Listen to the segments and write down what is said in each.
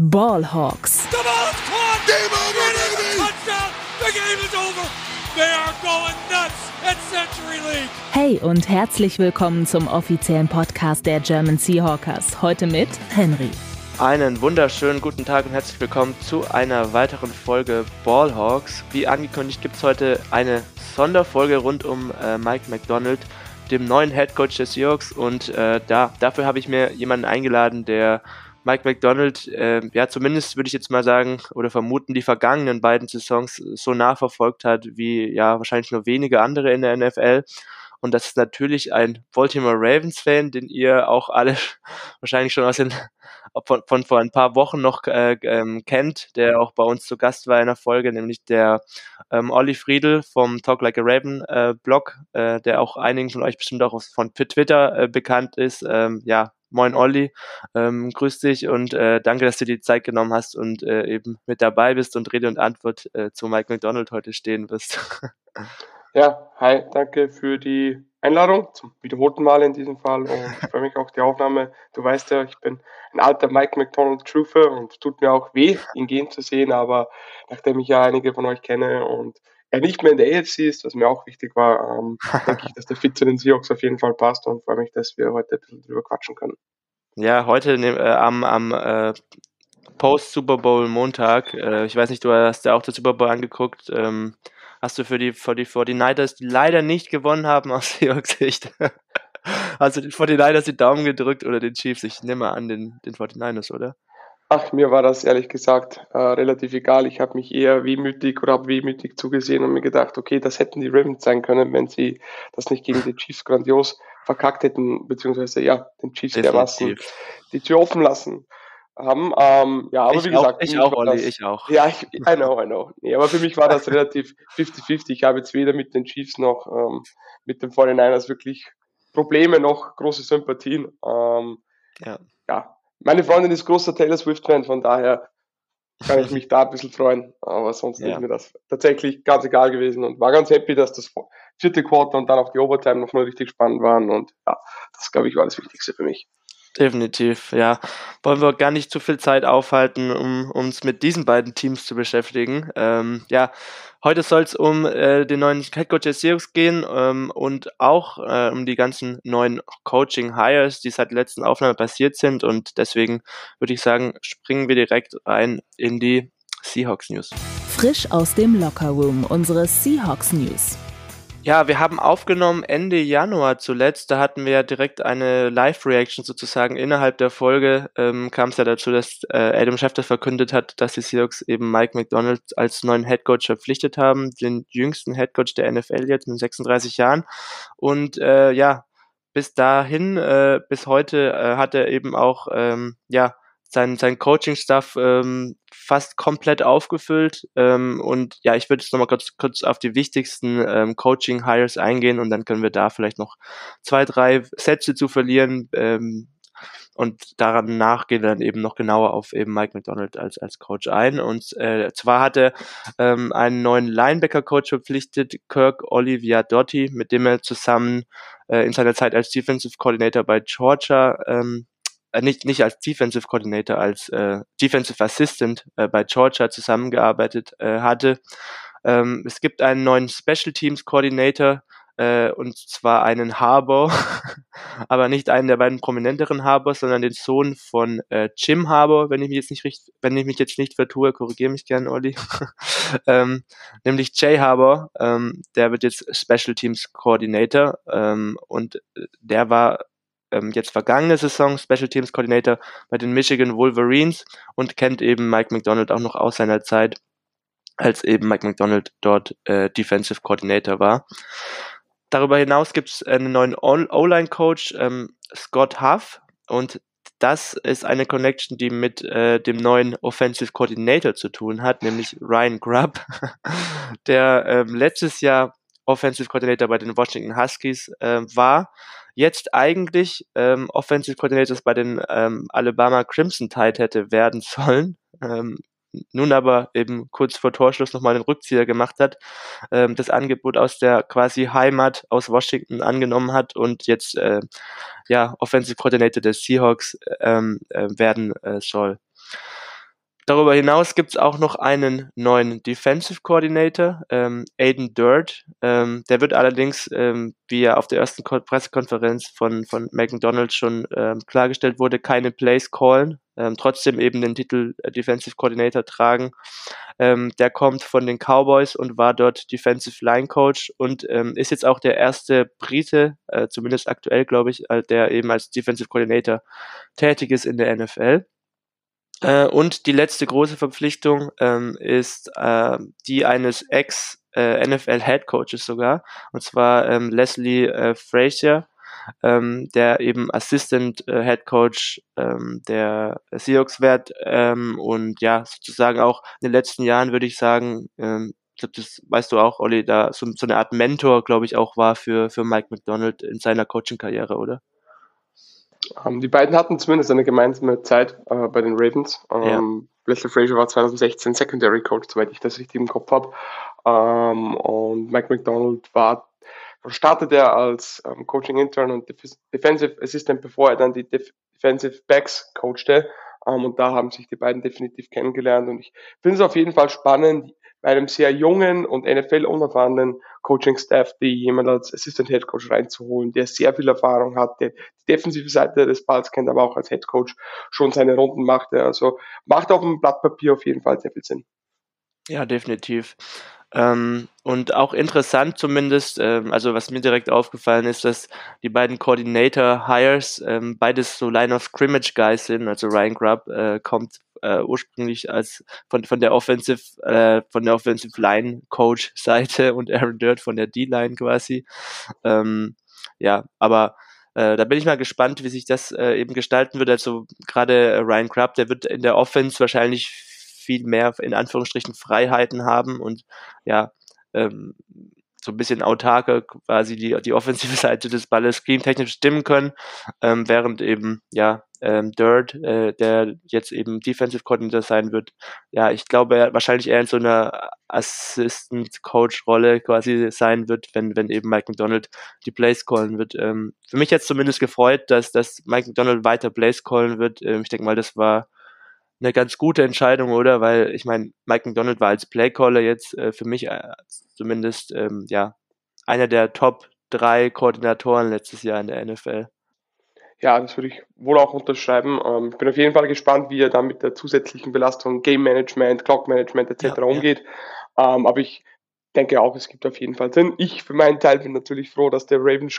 Ballhawks. The ball is caught. Game over, baby. Touchdown. The game is over. They are going nuts at Century League. Hey und herzlich willkommen zum offiziellen Podcast der German Seahawkers. Heute mit Henry. Einen wunderschönen guten Tag und herzlich willkommen zu einer weiteren Folge Ballhawks. Wie angekündigt gibt es heute eine Sonderfolge rund um äh, Mike McDonald, dem neuen Head Coach der Seahawks. Und äh, da, dafür habe ich mir jemanden eingeladen, der Mike McDonald, äh, ja, zumindest würde ich jetzt mal sagen oder vermuten, die vergangenen beiden Saisons so nachverfolgt hat wie ja wahrscheinlich nur wenige andere in der NFL. Und das ist natürlich ein Baltimore Ravens-Fan, den ihr auch alle wahrscheinlich schon aus den von, von vor ein paar Wochen noch äh, ähm, kennt, der auch bei uns zu Gast war in der Folge, nämlich der ähm, Olli Friedel vom Talk Like a Raven äh, Blog, äh, der auch einigen von euch bestimmt auch von Twitter äh, bekannt ist. Ähm, ja, Moin Olli, ähm, grüß dich und äh, danke, dass du dir die Zeit genommen hast und äh, eben mit dabei bist und Rede und Antwort äh, zu Mike McDonald heute stehen wirst. ja, hi, danke für die Einladung, zum wiederholten Mal in diesem Fall und ich freue mich auch die Aufnahme. Du weißt ja, ich bin ein alter Mike McDonald Truther und tut mir auch weh, ihn gehen zu sehen, aber nachdem ich ja einige von euch kenne und er nicht mehr in der AFC ist, was mir auch wichtig war, ähm, denke ich, dass der Fit zu den Seahawks auf jeden Fall passt und freue mich, dass wir heute ein bisschen drüber quatschen können. Ja, heute äh, am, am äh, Post-Super Bowl Montag, äh, ich weiß nicht, du hast ja auch das Super Bowl angeguckt, ähm, hast du für die, für die 49ers, die leider nicht gewonnen haben aus Seahawks Sicht, also den 49ers die Daumen gedrückt oder den Chiefs? Ich nehme an, den, den 49ers, oder? Ach, mir war das ehrlich gesagt äh, relativ egal. Ich habe mich eher wehmütig oder habe wehmütig zugesehen und mir gedacht, okay, das hätten die Ravens sein können, wenn sie das nicht gegen die Chiefs grandios verkackt hätten, beziehungsweise ja, den Chiefs dermaßen die Tür offen lassen haben. Ähm, ja, aber ich wie gesagt, auch, ich auch, Olli, das, ich auch. Ja, ich, I know, I know. Nee, aber für mich war das relativ 50-50. Ich habe jetzt weder mit den Chiefs noch ähm, mit den 49ers wirklich Probleme noch große Sympathien. Ähm, ja. ja, meine Freundin ist großer Taylor Swift-Fan, von daher kann ich mich da ein bisschen freuen. Aber sonst ja. ist mir das tatsächlich ganz egal gewesen und war ganz happy, dass das vierte Quarter und dann auch die Overtime noch mal richtig spannend waren. Und ja, das glaube ich war das Wichtigste für mich. Definitiv, ja. Wollen wir gar nicht zu viel Zeit aufhalten, um uns mit diesen beiden Teams zu beschäftigen. Ähm, ja, heute soll es um äh, den neuen Headcoach der Seahawks gehen ähm, und auch äh, um die ganzen neuen Coaching-Hires, die seit der letzten Aufnahme passiert sind. Und deswegen würde ich sagen, springen wir direkt rein in die Seahawks News. Frisch aus dem Locker Room, unsere Seahawks News. Ja, wir haben aufgenommen Ende Januar zuletzt. Da hatten wir ja direkt eine Live-Reaction sozusagen. Innerhalb der Folge ähm, kam es ja dazu, dass äh, Adam Schefter verkündet hat, dass die Seahawks eben Mike McDonald als neuen Headcoach verpflichtet haben. Den jüngsten Headcoach der NFL jetzt mit 36 Jahren. Und äh, ja, bis dahin, äh, bis heute äh, hat er eben auch, ähm, ja, sein, sein Coaching-Stuff ähm, fast komplett aufgefüllt. Ähm, und ja, ich würde jetzt nochmal kurz, kurz auf die wichtigsten ähm, Coaching-Hires eingehen und dann können wir da vielleicht noch zwei, drei Sätze zu verlieren. Ähm, und daran nachgehen dann eben noch genauer auf eben Mike McDonald als, als Coach ein. Und äh, zwar hat er ähm, einen neuen Linebacker-Coach verpflichtet, Kirk Olivia Dotti, mit dem er zusammen äh, in seiner Zeit als Defensive Coordinator bei Georgia ähm, äh, nicht, nicht als Defensive Coordinator, als äh, Defensive Assistant äh, bei Georgia zusammengearbeitet äh, hatte. Ähm, es gibt einen neuen Special Teams Coordinator, äh, und zwar einen Harbour, aber nicht einen der beiden prominenteren Harbors, sondern den Sohn von äh, Jim Harbour, wenn ich mich jetzt nicht richtig, wenn ich mich jetzt nicht vertue, korrigiere mich gerne, Olli. ähm, nämlich Jay Harbour, ähm, der wird jetzt Special Teams Coordinator ähm, und äh, der war ähm, jetzt vergangene Saison Special Teams Coordinator bei den Michigan Wolverines und kennt eben Mike McDonald auch noch aus seiner Zeit, als eben Mike McDonald dort äh, Defensive Coordinator war. Darüber hinaus gibt es einen neuen O-Line-Coach, ähm, Scott Huff, und das ist eine Connection, die mit äh, dem neuen Offensive Coordinator zu tun hat, nämlich Ryan Grubb, der ähm, letztes Jahr Offensive Coordinator bei den Washington Huskies äh, war jetzt eigentlich ähm, Offensive Coordinators bei den ähm, Alabama Crimson Tide hätte werden sollen. Ähm, nun aber eben kurz vor Torschluss nochmal den Rückzieher gemacht hat, ähm, das Angebot aus der quasi Heimat aus Washington angenommen hat und jetzt äh, ja Offensive Coordinator des Seahawks ähm, äh, werden äh, soll. Darüber hinaus gibt es auch noch einen neuen Defensive Coordinator, ähm, Aiden Dirt. Ähm, der wird allerdings, ähm, wie er auf der ersten Pressekonferenz von, von McDonald schon ähm, klargestellt wurde, keine Plays callen, ähm, trotzdem eben den Titel äh, Defensive Coordinator tragen. Ähm, der kommt von den Cowboys und war dort Defensive Line Coach und ähm, ist jetzt auch der erste Brite, äh, zumindest aktuell glaube ich, äh, der eben als Defensive Coordinator tätig ist in der NFL. Äh, und die letzte große Verpflichtung ähm, ist äh, die eines Ex- äh, sogar, und zwar ähm, Leslie äh, Frazier, ähm, der eben Assistant äh, Head Coach ähm, der Seahawks wird ähm, und ja sozusagen auch in den letzten Jahren würde ich sagen, ähm, das weißt du auch, Olli, da so, so eine Art Mentor, glaube ich, auch war für, für Mike McDonald in seiner Coaching-Karriere, oder? Ähm, die beiden hatten zumindest eine gemeinsame Zeit äh, bei den Ravens. Ähm, ja. Leslie Frazier war 2016 Secondary Coach, soweit ich das richtig im Kopf habe. Ähm, und Mike McDonald war, startete er als ähm, Coaching Intern und Defensive Assistant, bevor er dann die Def Defensive Backs coachte. Ähm, und da haben sich die beiden definitiv kennengelernt. Und ich finde es auf jeden Fall spannend, bei einem sehr jungen und NFL-unerfahrenen Coaching-Staff, die jemand als Assistant Head Coach reinzuholen, der sehr viel Erfahrung hat, der die defensive Seite des Balls kennt, aber auch als Head Coach schon seine Runden machte. Also macht auf dem Blatt Papier auf jeden Fall sehr viel Sinn. Ja, definitiv. Ähm, und auch interessant zumindest, ähm, also was mir direkt aufgefallen ist, dass die beiden Coordinator-Hires ähm, beides so Line-of-Scrimmage-Guys sind. Also Ryan Grubb äh, kommt äh, ursprünglich als von, von der Offensive, äh, von der Offensive Line Coach Seite und Aaron Dirt von der D-Line quasi. Ähm, ja, aber äh, da bin ich mal gespannt, wie sich das äh, eben gestalten wird. Also gerade Ryan Crubb, der wird in der Offense wahrscheinlich viel mehr in Anführungsstrichen Freiheiten haben und ja, ähm, so ein bisschen autarker quasi die, die offensive Seite des Balles screamtechnisch stimmen können, ähm, während eben, ja, ähm, Dirt, äh, der jetzt eben Defensive Coordinator sein wird, ja, ich glaube, er wahrscheinlich eher in so einer Assistant Coach Rolle quasi sein wird, wenn, wenn eben Mike McDonald die Plays callen wird. Ähm, für mich jetzt zumindest gefreut, dass, dass Mike McDonald weiter Plays callen wird. Ähm, ich denke mal, das war eine ganz gute Entscheidung, oder? Weil ich meine, Mike McDonald war als Playcaller jetzt äh, für mich äh, zumindest ähm, ja einer der Top drei Koordinatoren letztes Jahr in der NFL. Ja, das würde ich wohl auch unterschreiben. Ähm, ich bin auf jeden Fall gespannt, wie er dann mit der zusätzlichen Belastung Game Management, Clock Management etc. Ja, umgeht. Ja. Ähm, aber ich denke auch, es gibt auf jeden Fall Sinn. Ich für meinen Teil bin natürlich froh, dass der Ravens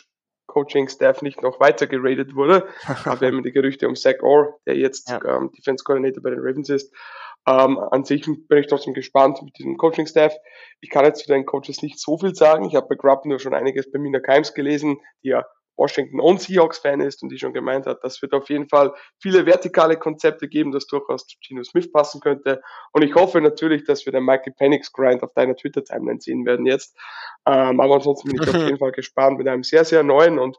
Coaching-Staff nicht noch weiter geradet wurde. Aber wir haben die Gerüchte um Zach Orr, der jetzt ja. ähm, Defense Coordinator bei den Ravens ist. Ähm, an sich bin ich trotzdem gespannt mit diesem Coaching-Staff. Ich kann jetzt zu den Coaches nicht so viel sagen. Ich habe bei Grubb nur schon einiges bei Mina Kimes gelesen, die ja Washington und Seahawks-Fan ist und die schon gemeint hat, das wird auf jeden Fall viele vertikale Konzepte geben, das durchaus zu Gino Smith passen könnte. Und ich hoffe natürlich, dass wir den Michael Penix Grind auf deiner Twitter-Timeline sehen werden jetzt. Ähm, aber ansonsten bin ich auf jeden Fall gespannt mit einem sehr, sehr neuen und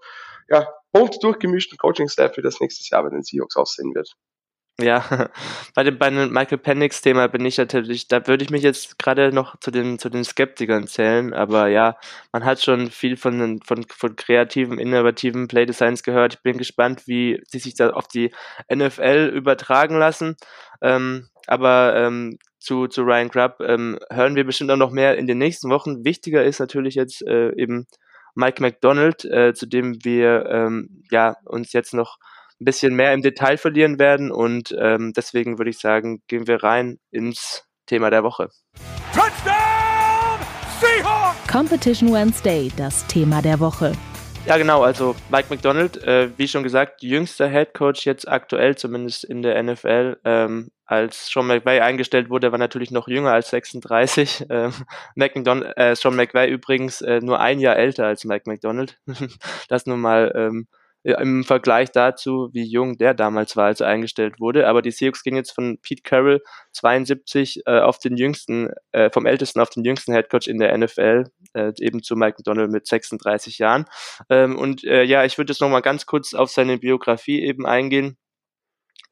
ja, bunt durchgemischten Coaching-Staff, wie das nächstes Jahr bei den Seahawks aussehen wird. Ja, bei dem, bei dem Michael Penix Thema bin ich natürlich, da würde ich mich jetzt gerade noch zu den, zu den Skeptikern zählen, aber ja, man hat schon viel von, von, von kreativen, innovativen Playdesigns gehört. Ich bin gespannt, wie sie sich da auf die NFL übertragen lassen. Ähm, aber ähm, zu, zu Ryan Grubb ähm, hören wir bestimmt auch noch mehr in den nächsten Wochen. Wichtiger ist natürlich jetzt äh, eben Mike McDonald, äh, zu dem wir ähm, ja, uns jetzt noch ein bisschen mehr im Detail verlieren werden. Und ähm, deswegen würde ich sagen, gehen wir rein ins Thema der Woche. Touchdown Seahawks! Competition Wednesday, das Thema der Woche. Ja, genau. Also Mike McDonald, äh, wie schon gesagt, jüngster Head Coach jetzt aktuell, zumindest in der NFL. Ähm, als Sean McVay eingestellt wurde, war natürlich noch jünger als 36. Ähm, McDon äh, Sean McVay übrigens äh, nur ein Jahr älter als Mike McDonald. das nun mal ähm, im Vergleich dazu, wie jung der damals war, als er eingestellt wurde. Aber die Seahawks gingen jetzt von Pete Carroll 72 äh, auf den jüngsten, äh, vom ältesten auf den jüngsten Headcoach in der NFL, äh, eben zu Mike McDonald mit 36 Jahren. Ähm, und äh, ja, ich würde jetzt nochmal ganz kurz auf seine Biografie eben eingehen.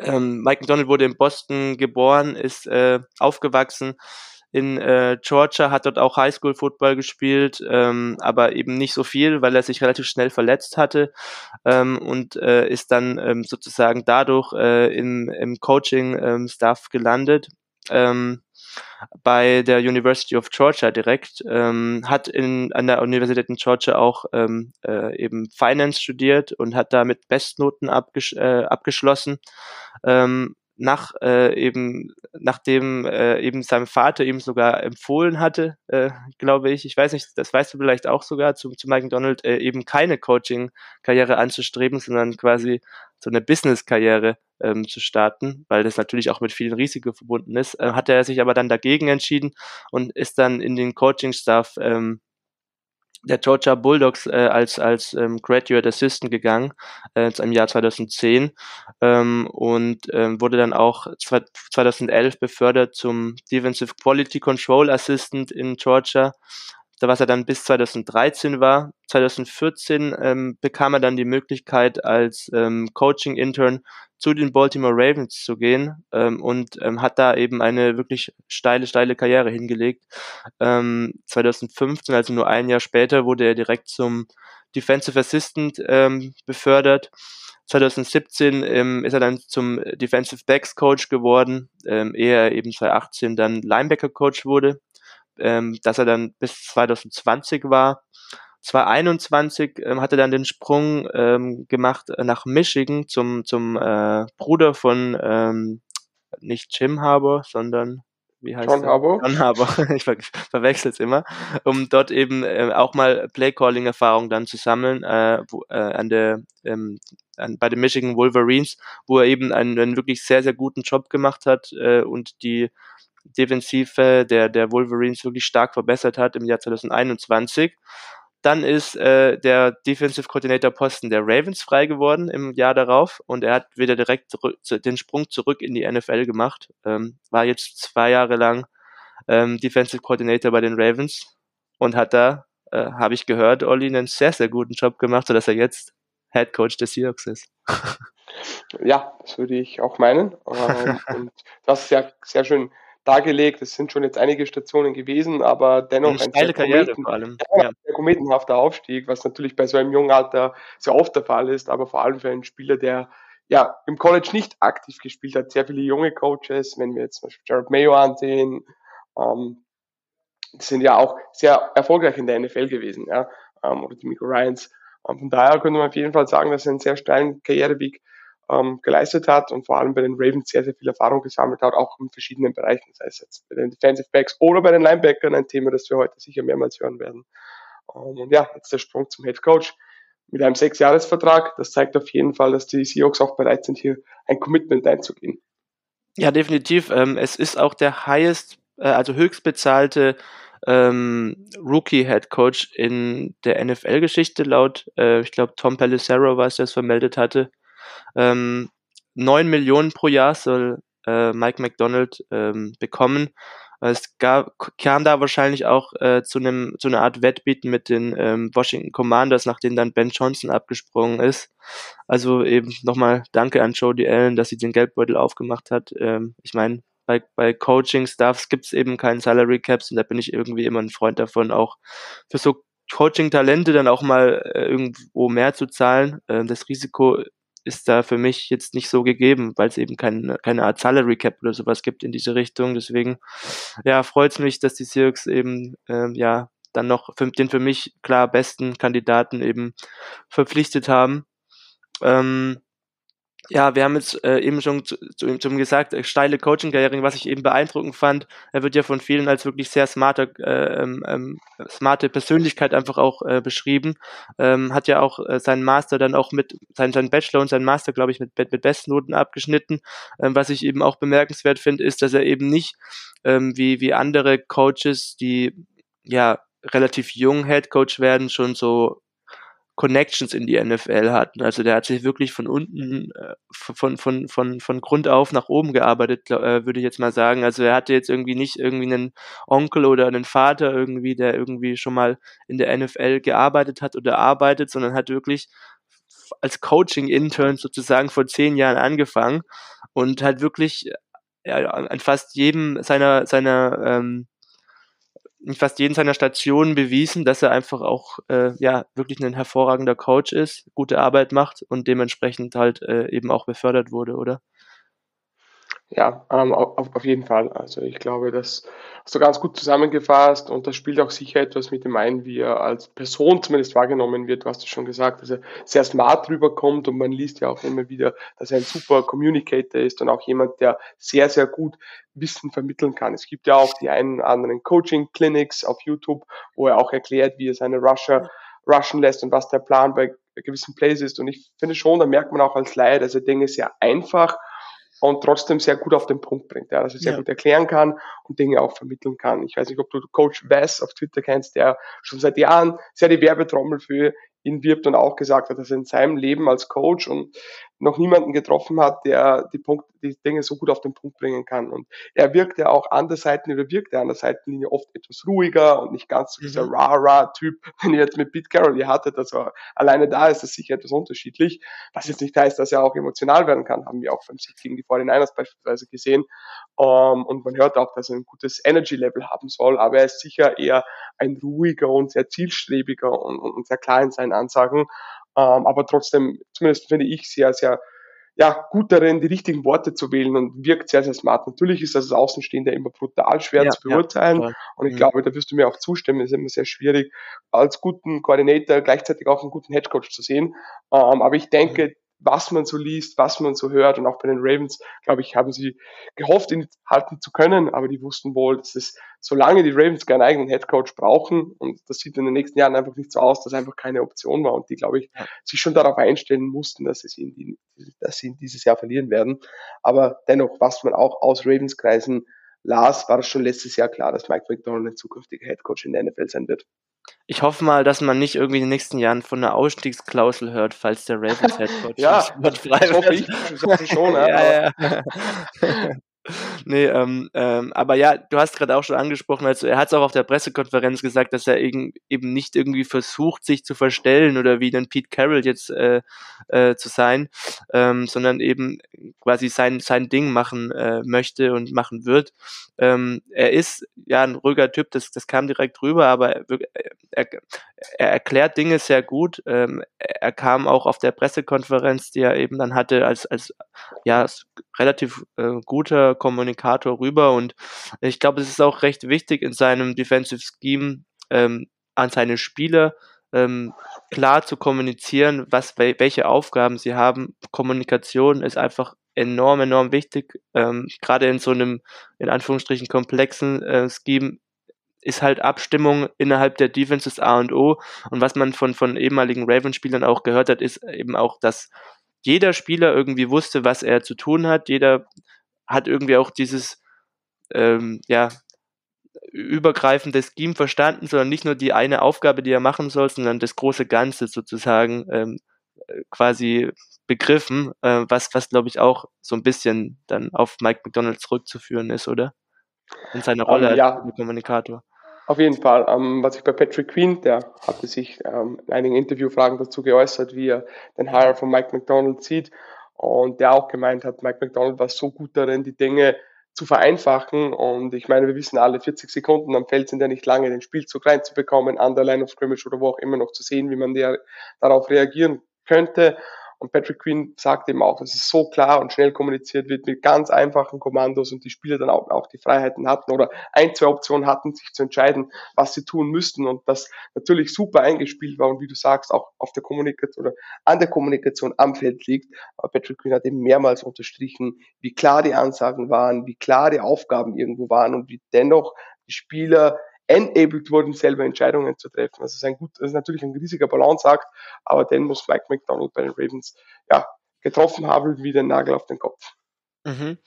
Ähm, Mike McDonald wurde in Boston geboren, ist äh, aufgewachsen, in äh, Georgia, hat dort auch Highschool-Football gespielt, ähm, aber eben nicht so viel, weil er sich relativ schnell verletzt hatte ähm, und äh, ist dann ähm, sozusagen dadurch äh, im, im Coaching-Staff ähm, gelandet ähm, bei der University of Georgia direkt, ähm, hat in, an der Universität in Georgia auch ähm, äh, eben Finance studiert und hat da mit Bestnoten abgesch äh, abgeschlossen. Nach äh, eben nachdem äh, eben seinem Vater ihm sogar empfohlen hatte, äh, glaube ich, ich weiß nicht, das weißt du vielleicht auch sogar zu, zu Mike Donald, äh, eben keine Coaching-Karriere anzustreben, sondern quasi so eine Business-Karriere ähm, zu starten, weil das natürlich auch mit vielen Risiken verbunden ist. Äh, hat er sich aber dann dagegen entschieden und ist dann in den Coaching-Staff ähm, der Georgia Bulldogs äh, als, als ähm, Graduate Assistant gegangen äh, im Jahr 2010 ähm, und ähm, wurde dann auch 2011 befördert zum Defensive Quality Control Assistant in Georgia was er dann bis 2013 war. 2014 ähm, bekam er dann die Möglichkeit, als ähm, Coaching-Intern zu den Baltimore Ravens zu gehen ähm, und ähm, hat da eben eine wirklich steile, steile Karriere hingelegt. Ähm, 2015, also nur ein Jahr später, wurde er direkt zum Defensive Assistant ähm, befördert. 2017 ähm, ist er dann zum Defensive Backs Coach geworden, ähm, ehe er eben 2018 dann Linebacker Coach wurde ähm, dass er dann bis 2020 war. 2021 ähm, hat er dann den Sprung ähm, gemacht nach Michigan zum, zum äh, Bruder von ähm, nicht Jim Harbour, sondern wie heißt John Harbour. John Harbour, ich ver verwechsel es immer, um dort eben äh, auch mal Playcalling-Erfahrung dann zu sammeln äh, wo, äh, an der ähm, an, bei den Michigan Wolverines, wo er eben einen, einen wirklich sehr sehr guten Job gemacht hat äh, und die Defensive der, der Wolverines wirklich stark verbessert hat im Jahr 2021. Dann ist äh, der Defensive Coordinator Posten der Ravens frei geworden im Jahr darauf und er hat wieder direkt den Sprung zurück in die NFL gemacht. Ähm, war jetzt zwei Jahre lang ähm, Defensive Coordinator bei den Ravens und hat da, äh, habe ich gehört, Olli einen sehr, sehr guten Job gemacht, sodass er jetzt Head Coach des Seahawks ist. ja, das würde ich auch meinen. Ähm, und das ist ja sehr schön dargelegt. Es sind schon jetzt einige Stationen gewesen, aber dennoch ein sehr, Karriere vor allem. Ja, ja. kometenhafter Aufstieg, was natürlich bei so einem jungen Alter sehr oft der Fall ist, aber vor allem für einen Spieler, der ja im College nicht aktiv gespielt hat. Sehr viele junge Coaches, wenn wir jetzt zum Beispiel Jared Mayo ansehen, ähm, sind ja auch sehr erfolgreich in der NFL gewesen, ja, ähm, oder die Miko Ryans. Ähm, von daher könnte man auf jeden Fall sagen, dass er einen sehr steilen Karriereweg ähm, geleistet hat und vor allem bei den Ravens sehr, sehr viel Erfahrung gesammelt hat, auch in verschiedenen Bereichen, sei es jetzt bei den Defensive Backs oder bei den Linebackern, ein Thema, das wir heute sicher mehrmals hören werden. Ähm, und ja, jetzt der Sprung zum Head Coach mit einem Sechsjahresvertrag. Das zeigt auf jeden Fall, dass die Seahawks auch bereit sind, hier ein Commitment einzugehen. Ja, definitiv. Ähm, es ist auch der highest, äh, also höchst bezahlte ähm, Rookie-Head Coach in der NFL-Geschichte laut, äh, ich glaube, Tom es, der es vermeldet hatte. Ähm, 9 Millionen pro Jahr soll äh, Mike McDonald ähm, bekommen. Es gab, kam da wahrscheinlich auch äh, zu einem zu einer Art Wettbieten mit den ähm, Washington Commanders, nachdem dann Ben Johnson abgesprungen ist. Also eben nochmal Danke an Jody Allen, dass sie den Geldbeutel aufgemacht hat. Ähm, ich meine, bei, bei Coaching-Staffs gibt es eben keinen Salary Caps und da bin ich irgendwie immer ein Freund davon, auch für so Coaching-Talente dann auch mal äh, irgendwo mehr zu zahlen. Äh, das Risiko ist da für mich jetzt nicht so gegeben, weil es eben kein, keine Art Salary Cap oder sowas gibt in diese Richtung. Deswegen, ja, freut es mich, dass die Seahawks eben, ähm, ja, dann noch für, den für mich klar besten Kandidaten eben verpflichtet haben. Ähm, ja, wir haben jetzt äh, eben schon zu, zu, ihm gesagt, äh, steile Coaching-Karriere, was ich eben beeindruckend fand. Er wird ja von vielen als wirklich sehr smarter, äh, ähm, ähm, smarte Persönlichkeit einfach auch äh, beschrieben. Ähm, hat ja auch äh, seinen Master dann auch mit, seinen, seinen Bachelor und seinen Master, glaube ich, mit, mit Bestnoten abgeschnitten. Ähm, was ich eben auch bemerkenswert finde, ist, dass er eben nicht ähm, wie, wie andere Coaches, die ja relativ jung Head Coach werden, schon so Connections in die NFL hatten. Also der hat sich wirklich von unten, äh, von, von, von, von Grund auf nach oben gearbeitet, äh, würde ich jetzt mal sagen. Also er hatte jetzt irgendwie nicht irgendwie einen Onkel oder einen Vater irgendwie, der irgendwie schon mal in der NFL gearbeitet hat oder arbeitet, sondern hat wirklich als Coaching-Intern sozusagen vor zehn Jahren angefangen und hat wirklich ja, an fast jedem seiner, seiner ähm, in fast jeden seiner Stationen bewiesen, dass er einfach auch äh, ja wirklich ein hervorragender Coach ist, gute Arbeit macht und dementsprechend halt äh, eben auch befördert wurde, oder? Ja, ähm, auf, auf jeden Fall. Also ich glaube, das hast du ganz gut zusammengefasst und das spielt auch sicher etwas mit dem ein, wie er als Person zumindest wahrgenommen wird. Du hast es schon gesagt, dass er sehr smart rüberkommt und man liest ja auch immer wieder, dass er ein super Communicator ist und auch jemand, der sehr, sehr gut Wissen vermitteln kann. Es gibt ja auch die einen anderen Coaching-Clinics auf YouTube, wo er auch erklärt, wie er seine Rusher rushen lässt und was der Plan bei gewissen Plays ist. Und ich finde schon, da merkt man auch als Laie, dass er Dinge sehr einfach und trotzdem sehr gut auf den Punkt bringt, ja, dass er sehr ja. gut erklären kann und Dinge auch vermitteln kann. Ich weiß nicht, ob du Coach Wes auf Twitter kennst, der schon seit Jahren sehr die Werbetrommel für ihn wirbt und auch gesagt hat, dass er in seinem Leben als Coach und noch niemanden getroffen hat, der die, Punkt, die Dinge so gut auf den Punkt bringen kann. Und er wirkt ja auch an der Seitenlinie, wirkt er an der Seitenlinie oft etwas ruhiger und nicht ganz so dieser mhm. rah-rah-Typ, den ihr jetzt mit Pete Carroll hier hattet. Also alleine da ist es sicher etwas unterschiedlich. Was jetzt nicht heißt, dass er auch emotional werden kann, haben wir auch beim Sieg gegen die 49ers beispielsweise gesehen. Ähm, und man hört auch, dass er ein gutes Energy-Level haben soll, aber er ist sicher eher ein ruhiger und sehr zielstrebiger und, und, sehr klar in seinen Ansagen ähm, aber trotzdem, zumindest finde ich, sehr, sehr ja, gut darin, die richtigen Worte zu wählen und wirkt sehr, sehr smart. Natürlich ist das als Außenstehender immer brutal schwer ja, zu beurteilen. Ja, und ich mhm. glaube, da wirst du mir auch zustimmen, es ist immer sehr schwierig, als guten Koordinator gleichzeitig auch einen guten Headcoach zu sehen. Ähm, aber ich denke, mhm was man so liest, was man so hört. Und auch bei den Ravens, glaube ich, haben sie gehofft, ihn halten zu können, aber die wussten wohl, dass es, solange die Ravens keinen eigenen Headcoach brauchen, und das sieht in den nächsten Jahren einfach nicht so aus, dass einfach keine Option war und die, glaube ich, sich schon darauf einstellen mussten, dass sie, ihn, dass sie ihn dieses Jahr verlieren werden. Aber dennoch, was man auch aus Ravens-Kreisen las, war es schon letztes Jahr klar, dass Mike McDonald ein zukünftiger Headcoach in der NFL sein wird. Ich hoffe mal, dass man nicht irgendwie in den nächsten Jahren von einer Ausstiegsklausel hört, falls der Ravens Head Coach ja, das hoffe ich, das hoffe ich schon. ja, ja. nee, ähm, ähm, aber ja, du hast gerade auch schon angesprochen, also er hat es auch auf der Pressekonferenz gesagt, dass er eben, eben nicht irgendwie versucht, sich zu verstellen oder wie dann Pete Carroll jetzt äh, äh, zu sein, ähm, sondern eben quasi sein, sein Ding machen äh, möchte und machen wird. Ähm, er ist ja ein ruhiger Typ, das, das kam direkt rüber, aber er, er, er erklärt Dinge sehr gut. Ähm, er kam auch auf der Pressekonferenz, die er eben dann hatte, als, als ja, relativ äh, guter Kommunikator rüber und ich glaube, es ist auch recht wichtig in seinem Defensive Scheme ähm, an seine Spieler ähm, klar zu kommunizieren, was welche Aufgaben sie haben. Kommunikation ist einfach enorm, enorm wichtig. Ähm, Gerade in so einem, in Anführungsstrichen, komplexen äh, Scheme ist halt Abstimmung innerhalb der Defenses A und O. Und was man von, von ehemaligen Ravens-Spielern auch gehört hat, ist eben auch, dass jeder Spieler irgendwie wusste, was er zu tun hat. Jeder hat irgendwie auch dieses, ähm, ja, übergreifende Scheme verstanden, sondern nicht nur die eine Aufgabe, die er machen soll, sondern das große Ganze sozusagen ähm, quasi begriffen, äh, was, was glaube ich auch so ein bisschen dann auf Mike McDonald zurückzuführen ist, oder? In seiner Rolle um, ähm, ja. als Kommunikator. Auf jeden Fall. Ähm, was ich bei Patrick Queen, der hatte sich ähm, in einigen Interviewfragen dazu geäußert, wie er den Hire von Mike McDonald sieht und der auch gemeint hat, Mike McDonald war so gut darin, die Dinge zu vereinfachen. Und ich meine, wir wissen alle, 40 Sekunden am Feld sind ja nicht lange, den Spielzug reinzubekommen, an der Line of Scrimmage oder wo auch immer noch zu sehen, wie man der, darauf reagieren könnte. Und Patrick Quinn sagt eben auch, dass es so klar und schnell kommuniziert wird mit ganz einfachen Kommandos und die Spieler dann auch, auch die Freiheiten hatten oder ein, zwei Optionen hatten, sich zu entscheiden, was sie tun müssten und das natürlich super eingespielt war und wie du sagst, auch auf der Kommunikation oder an der Kommunikation am Feld liegt. Aber Patrick Quinn hat eben mehrmals unterstrichen, wie klar die Ansagen waren, wie klar die Aufgaben irgendwo waren und wie dennoch die Spieler enabled wurden, selber Entscheidungen zu treffen. Also es ist, ein gut, das ist natürlich ein riesiger Balanceakt, aber den muss Mike McDonald bei den Ravens ja, getroffen haben wie den Nagel auf den Kopf. Mhm.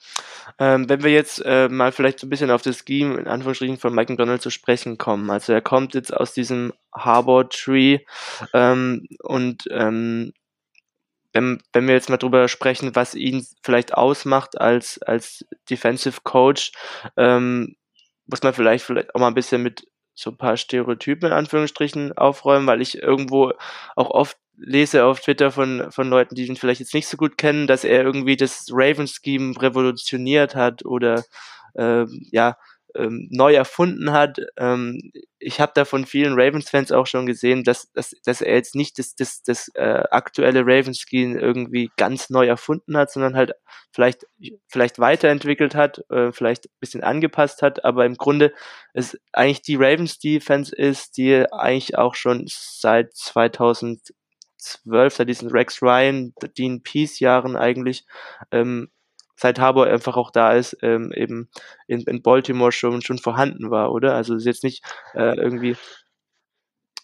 Ähm, wenn wir jetzt äh, mal vielleicht so ein bisschen auf das Scheme in Anführungsstrichen von Mike McDonald zu sprechen kommen. Also er kommt jetzt aus diesem Harbor Tree ähm, und ähm, wenn, wenn wir jetzt mal drüber sprechen, was ihn vielleicht ausmacht als, als Defensive Coach, ähm, muss man vielleicht, vielleicht auch mal ein bisschen mit so ein paar Stereotypen in Anführungsstrichen aufräumen, weil ich irgendwo auch oft lese auf Twitter von, von Leuten, die ihn vielleicht jetzt nicht so gut kennen, dass er irgendwie das Raven-Scheme revolutioniert hat oder äh, ja, ähm, neu erfunden hat. Ähm, ich habe da von vielen Ravens-Fans auch schon gesehen, dass, dass, dass er jetzt nicht das, das, das äh, aktuelle Ravens-Scheme irgendwie ganz neu erfunden hat, sondern halt vielleicht, vielleicht weiterentwickelt hat, äh, vielleicht ein bisschen angepasst hat, aber im Grunde ist eigentlich die Ravens-Defense ist, die eigentlich auch schon seit 2012, seit diesen Rex Ryan, Dean Peace Jahren eigentlich ähm, seit Harbour einfach auch da ist, ähm, eben in, in Baltimore schon, schon vorhanden war, oder? Also ist jetzt nicht äh, irgendwie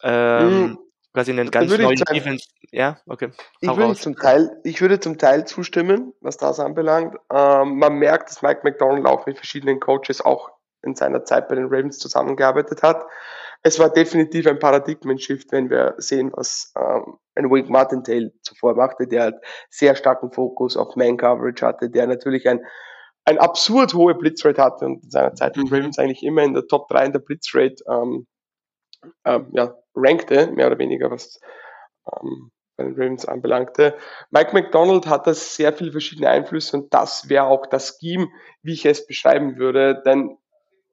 ähm, mhm. quasi einen ganz neuen Defense. Ja, okay. Ich würde, zum Teil, ich würde zum Teil zustimmen, was das anbelangt. Ähm, man merkt, dass Mike McDonald auch mit verschiedenen Coaches auch in seiner Zeit bei den Ravens zusammengearbeitet hat es war definitiv ein Paradigmen-Shift, wenn wir sehen, was ähm, ein Wink Martindale zuvor machte, der halt sehr starken Fokus auf Man-Coverage hatte, der natürlich ein, ein absurd hohe Blitzrate hatte und in seiner Zeit mhm. Ravens eigentlich immer in der Top 3 in der Blitzrate ähm, ähm, ja, rankte, mehr oder weniger, was ähm, bei den Ravens anbelangte. Mike McDonald hat da sehr viele verschiedene Einflüsse und das wäre auch das Scheme, wie ich es beschreiben würde, denn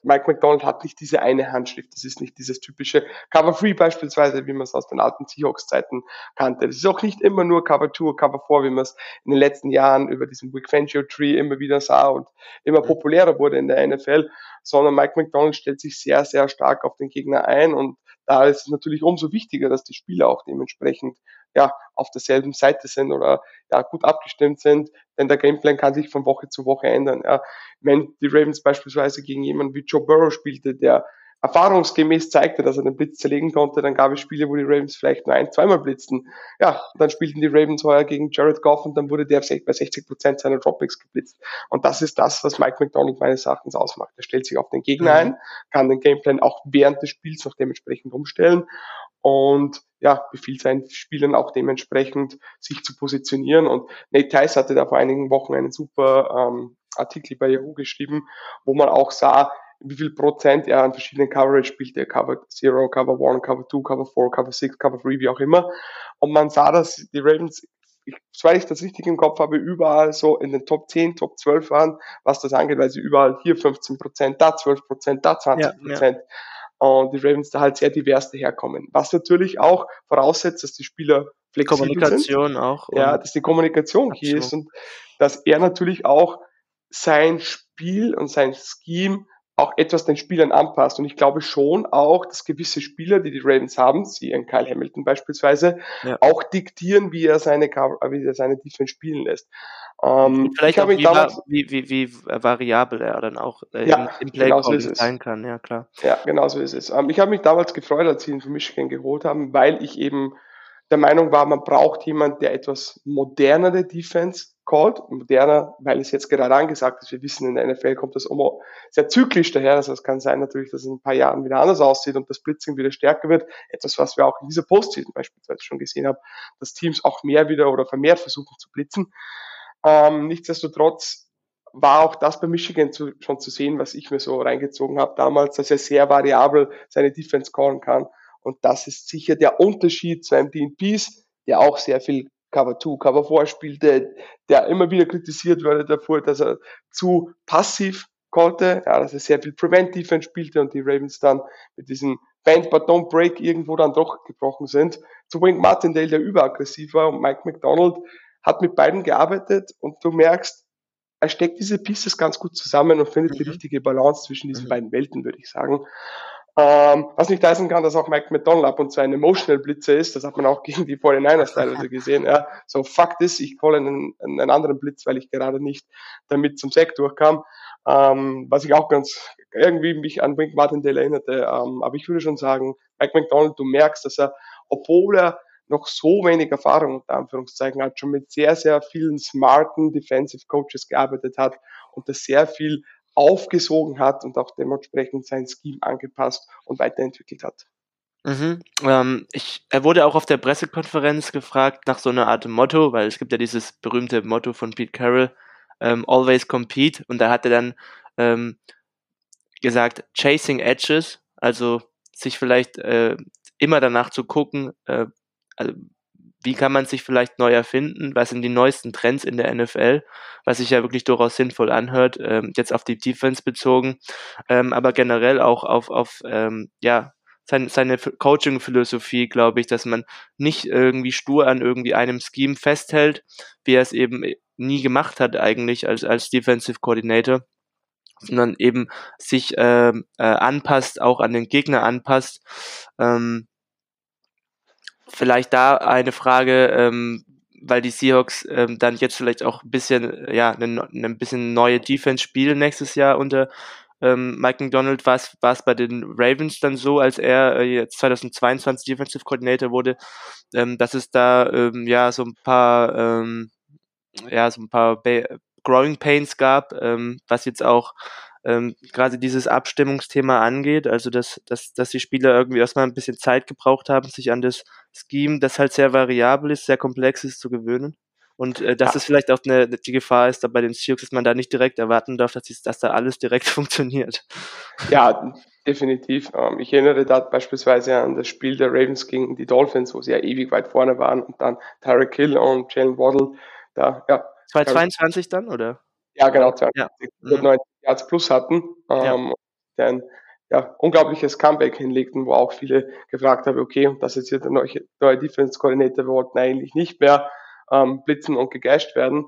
Mike McDonald hat nicht diese eine Handschrift. Das ist nicht dieses typische Cover 3 beispielsweise, wie man es aus den alten Seahawks-Zeiten kannte. Das ist auch nicht immer nur Cover 2 oder Cover 4, wie man es in den letzten Jahren über diesen Wick Fangio Tree immer wieder sah und immer populärer wurde in der NFL, sondern Mike McDonald stellt sich sehr, sehr stark auf den Gegner ein und da ist es natürlich umso wichtiger, dass die Spieler auch dementsprechend ja, auf derselben Seite sind oder ja, gut abgestimmt sind, denn der Gameplan kann sich von Woche zu Woche ändern. Ja. Wenn die Ravens beispielsweise gegen jemanden wie Joe Burrow spielte, der erfahrungsgemäß zeigte, dass er den Blitz zerlegen konnte, dann gab es Spiele, wo die Ravens vielleicht nur ein, zweimal blitzten. Ja, dann spielten die Ravens heuer gegen Jared Goff und dann wurde der bei 60 Prozent seiner Dropbacks geblitzt. Und das ist das, was Mike McDonald meines Erachtens ausmacht. Er stellt sich auf den Gegner mhm. ein, kann den Gameplan auch während des Spiels noch dementsprechend umstellen und ja, befiehlt seinen Spielern auch dementsprechend, sich zu positionieren. Und Nate Tice hatte da vor einigen Wochen einen super ähm, Artikel bei Yahoo geschrieben, wo man auch sah, wie viel Prozent er an verschiedenen Coverage spielt. Er Cover Zero, Cover One, Cover Two, Cover Four, Cover Six, Cover Three, wie auch immer. Und man sah, dass die Ravens, ich, soweit ich das richtig im Kopf habe, überall so in den Top 10, Top 12 waren, was das angeht, weil sie überall hier 15 Prozent, da 12 Prozent, da 20 Prozent. Ja, ja und die Ravens da halt sehr divers daherkommen. Was natürlich auch voraussetzt, dass die Spieler flexibel Kommunikation sind. auch. Ja, dass die Kommunikation hier ist und dass er natürlich auch sein Spiel und sein Scheme auch etwas den Spielern anpasst. Und ich glaube schon auch, dass gewisse Spieler, die die Ravens haben, sie ein Kyle Hamilton beispielsweise, ja. auch diktieren, wie er seine, wie er seine Defense spielen lässt. Ähm, Vielleicht auch wie, damals, wie, wie, wie variabel er dann auch äh, ja, im, im Play genau so sein kann, ja klar. Ja, genau so ist es. Ähm, ich habe mich damals gefreut, als sie ihn von Michigan geholt haben, weil ich eben der Meinung war, man braucht jemand, der etwas modernere Defense callt. Moderner, weil es jetzt gerade angesagt ist. Wir wissen, in der NFL kommt das immer sehr zyklisch daher. Also es kann sein natürlich, dass es in ein paar Jahren wieder anders aussieht und das Blitzing wieder stärker wird. Etwas, was wir auch in dieser Postseason beispielsweise schon gesehen haben, dass Teams auch mehr wieder oder vermehrt versuchen zu blitzen. Ähm, nichtsdestotrotz war auch das bei Michigan zu, schon zu sehen, was ich mir so reingezogen habe damals, dass er sehr variabel seine Defense callen kann. Und das ist sicher der Unterschied zu einem Peace, der auch sehr viel Cover 2, Cover 4 spielte, der immer wieder kritisiert wurde davor, dass er zu passiv konnte, ja, dass er sehr viel Prevent Defense spielte und die Ravens dann mit diesem Band but don't break irgendwo dann doch gebrochen sind. Zu Wink Martindale, der überaggressiv war und Mike McDonald, hat mit beiden gearbeitet und du merkst, er steckt diese Pieces ganz gut zusammen und findet mhm. die richtige Balance zwischen diesen mhm. beiden Welten, würde ich sagen. Ähm, was nicht heißen kann, dass auch Mike McDonald ab und zu ein Emotional Blitzer ist, das hat man auch gegen die 49ers teilweise gesehen. Ja. So, fuck this, ich call einen, einen anderen Blitz, weil ich gerade nicht damit zum Sack durchkam. Ähm, was ich auch ganz irgendwie mich an Wink Martindale erinnerte. Ähm, aber ich würde schon sagen, Mike McDonald, du merkst, dass er, obwohl er noch so wenig Erfahrung unter Anführungszeichen hat, schon mit sehr, sehr vielen smarten Defensive Coaches gearbeitet hat und das sehr viel aufgesogen hat und auch dementsprechend sein Scheme angepasst und weiterentwickelt hat. Mhm. Ähm, ich, er wurde auch auf der Pressekonferenz gefragt nach so einer Art Motto, weil es gibt ja dieses berühmte Motto von Pete Carroll, ähm, Always Compete, und da hat er dann ähm, gesagt, Chasing Edges, also sich vielleicht äh, immer danach zu gucken, äh, also wie kann man sich vielleicht neu erfinden, was sind die neuesten Trends in der NFL, was sich ja wirklich durchaus sinnvoll anhört, ähm, jetzt auf die Defense bezogen, ähm, aber generell auch auf, auf ähm, ja, sein, seine Coaching-Philosophie, glaube ich, dass man nicht irgendwie stur an irgendwie einem Scheme festhält, wie er es eben nie gemacht hat eigentlich als, als Defensive Coordinator, sondern eben sich äh, äh, anpasst, auch an den Gegner anpasst. Ähm, vielleicht da eine Frage, ähm, weil die Seahawks ähm, dann jetzt vielleicht auch ein bisschen, ja, eine, eine bisschen neue Defense spielen nächstes Jahr unter ähm, Mike McDonald. War es bei den Ravens dann so, als er äh, jetzt 2022 Defensive Coordinator wurde, ähm, dass es da ähm, ja so ein paar ähm, ja so ein paar Growing Pains gab, ähm, was jetzt auch ähm, gerade dieses Abstimmungsthema angeht, also dass, dass, dass die Spieler irgendwie erstmal ein bisschen Zeit gebraucht haben, sich an das Scheme, das halt sehr variabel ist, sehr komplex ist, zu gewöhnen. Und äh, dass ja. es vielleicht auch eine, die Gefahr ist, da bei den Seahawks, dass man da nicht direkt erwarten darf, dass, dass da alles direkt funktioniert. Ja, definitiv. Ähm, ich erinnere da beispielsweise an das Spiel der Ravens gegen die Dolphins, wo sie ja ewig weit vorne waren und dann Tyreek Hill und Jalen Waddle da, ja. 2022 dann, oder? Ja, genau, 20, ja. 190 Yards plus hatten. Ähm, ja. Ein ja, unglaubliches Comeback hinlegten, wo auch viele gefragt haben, okay, und das ist jetzt der neue, neue Defense Coordinator, wir wollten eigentlich nicht mehr ähm, blitzen und gegasht werden.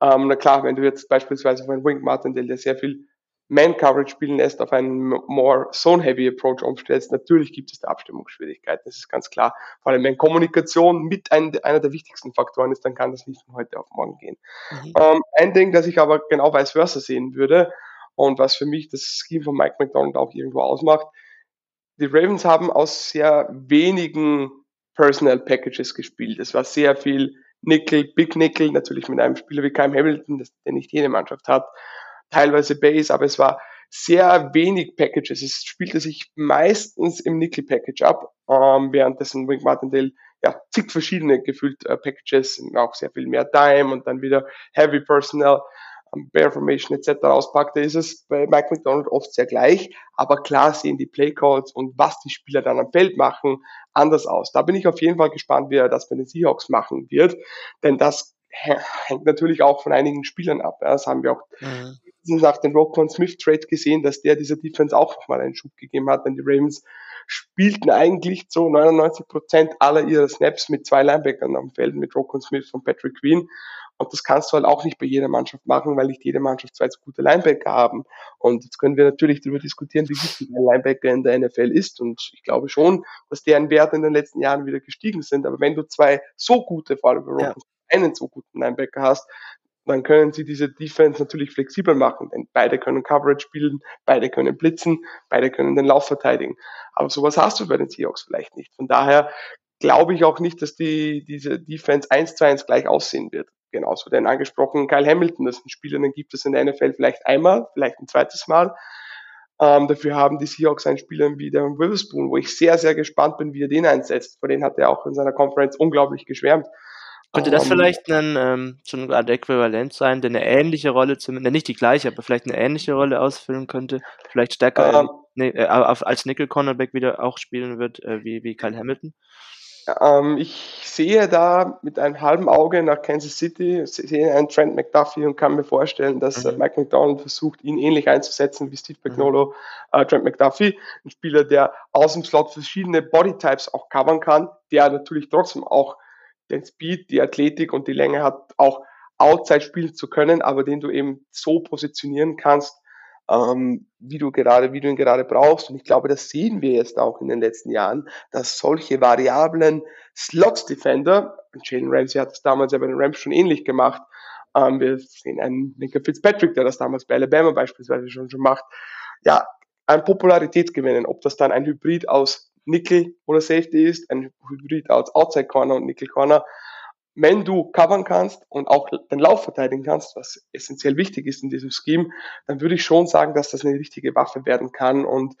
Ähm, na klar, wenn du jetzt beispielsweise von Wink Martindale, der sehr viel Man-Coverage spielen lässt, auf einen more Zone-Heavy Approach umstellst, natürlich gibt es da Abstimmungsschwierigkeiten, das ist ganz klar. Vor allem wenn Kommunikation mit ein, einer der wichtigsten Faktoren ist, dann kann das nicht von heute auf morgen gehen. Mhm. Ähm, ein Ding, das ich aber genau vice versa sehen würde und was für mich das Scheme von Mike McDonald auch irgendwo ausmacht, die Ravens haben aus sehr wenigen Personal Packages gespielt. Es war sehr viel Nickel, Big Nickel, natürlich mit einem Spieler wie Kyle Hamilton, das, der nicht jede Mannschaft hat, teilweise Base, aber es war sehr wenig Packages. Es spielte sich meistens im Nickel-Package ab, ähm, währenddessen Wink Martindale ja, zig verschiedene gefühlt äh, Packages, auch sehr viel mehr Time und dann wieder Heavy Personnel Bear Formation etc. auspackt, da ist es bei Mike McDonald oft sehr gleich, aber klar sehen die Playcalls und was die Spieler dann am Feld machen, anders aus. Da bin ich auf jeden Fall gespannt, wie er das bei den Seahawks machen wird, denn das hängt natürlich auch von einigen Spielern ab. Das haben wir auch mhm. nach dem Rokon Smith Trade gesehen, dass der dieser Defense auch nochmal einen Schub gegeben hat, denn die Ravens spielten eigentlich so 99 Prozent aller ihrer Snaps mit zwei Linebackern am Feld, mit Rokon Smith und Patrick Queen. Und das kannst du halt auch nicht bei jeder Mannschaft machen, weil nicht jede Mannschaft zwei so gute Linebacker haben. Und jetzt können wir natürlich darüber diskutieren, wie wichtig ein Linebacker in der NFL ist. Und ich glaube schon, dass deren Werte in den letzten Jahren wieder gestiegen sind. Aber wenn du zwei so gute, vor allem bei ja. Einen so guten Linebacker hast, dann können sie diese Defense natürlich flexibel machen, denn beide können Coverage bilden, beide können blitzen, beide können den Lauf verteidigen. Aber sowas hast du bei den Seahawks vielleicht nicht. Von daher glaube ich auch nicht, dass die, diese Defense eins zu eins gleich aussehen wird genauso den angesprochenen Kyle Hamilton. Das sind Spieler, den gibt es in der NFL vielleicht einmal, vielleicht ein zweites Mal. Ähm, dafür haben die Seahawks einen Spieler wie der Witherspoon, wo ich sehr, sehr gespannt bin, wie er den einsetzt. Vor den hat er auch in seiner Conference unglaublich geschwärmt. Könnte das vielleicht ein, ähm, so eine Art Äquivalent sein, der eine ähnliche Rolle, zumindest nicht die gleiche, aber vielleicht eine ähnliche Rolle ausfüllen könnte? Vielleicht stärker ähm, nee, äh, als Nickel Cornerback wieder auch spielen wird, äh, wie, wie Kyle Hamilton? Ähm, ich sehe da mit einem halben Auge nach Kansas City, sehe einen Trent McDuffie und kann mir vorstellen, dass mhm. Mike McDonald versucht, ihn ähnlich einzusetzen wie Steve McNolo, mhm. äh, Trent McDuffie, ein Spieler, der aus dem Slot verschiedene Bodytypes auch covern kann, der natürlich trotzdem auch den Speed, die Athletik und die Länge hat, auch outside spielen zu können, aber den du eben so positionieren kannst, ähm, wie du gerade, wie du ihn gerade brauchst. Und ich glaube, das sehen wir jetzt auch in den letzten Jahren, dass solche variablen Slots-Defender, Jalen Ramsey hat das damals ja bei den Rams schon ähnlich gemacht, ähm, wir sehen einen Nicker Fitzpatrick, der das damals bei Alabama beispielsweise schon schon macht, ja, an Popularität gewinnen. Ob das dann ein Hybrid aus Nickel oder Safety ist, ein Hybrid aus Outside Corner und Nickel Corner, wenn du covern kannst und auch den Lauf verteidigen kannst, was essentiell wichtig ist in diesem Scheme, dann würde ich schon sagen, dass das eine richtige Waffe werden kann und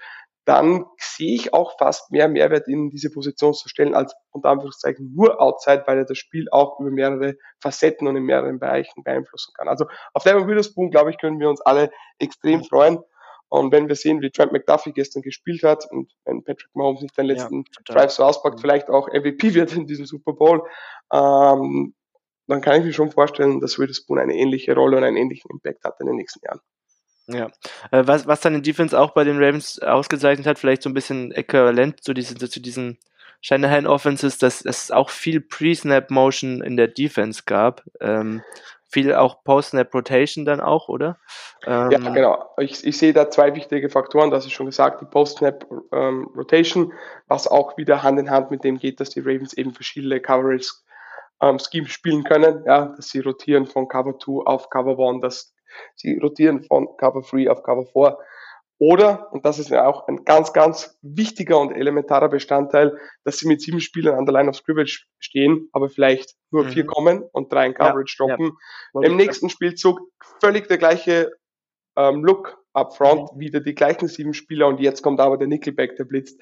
dann sehe ich auch fast mehr Mehrwert in diese Position zu stellen, als unter Anführungszeichen nur Outside, weil er das Spiel auch über mehrere Facetten und in mehreren Bereichen beeinflussen kann. Also auf Devin Witherspoon, glaube ich, können wir uns alle extrem freuen. Und wenn wir sehen, wie Trent McDuffie gestern gespielt hat und wenn Patrick Mahomes nicht den letzten ja, Drive so auspackt, vielleicht auch MVP wird in diesem Super Bowl, ähm, dann kann ich mir schon vorstellen, dass Witherspoon eine ähnliche Rolle und einen ähnlichen Impact hat in den nächsten Jahren. Ja, äh, was, was dann in Defense auch bei den Ravens ausgezeichnet hat, vielleicht so ein bisschen äquivalent zu diesen, zu diesen Shanahan Offenses, dass es auch viel Pre-Snap-Motion in der Defense gab. Ähm, viel auch Post-Snap-Rotation dann auch, oder? Ähm, ja, genau. Ich, ich sehe da zwei wichtige Faktoren, das ist schon gesagt, die Post-Snap-Rotation, ähm, was auch wieder Hand in Hand mit dem geht, dass die Ravens eben verschiedene Coverage ähm, Schemes spielen können, ja, dass sie rotieren von Cover 2 auf Cover 1, dass sie rotieren von Cover 3 auf Cover 4 oder, und das ist ja auch ein ganz, ganz wichtiger und elementarer Bestandteil, dass sie mit sieben Spielern an der Line of Scrimmage stehen, aber vielleicht nur mhm. vier kommen und drei in Coverage ja, droppen. Ja. Im nächsten Spielzug völlig der gleiche ähm, Look up front, mhm. wieder die gleichen sieben Spieler und jetzt kommt aber der Nickelback, der blitzt.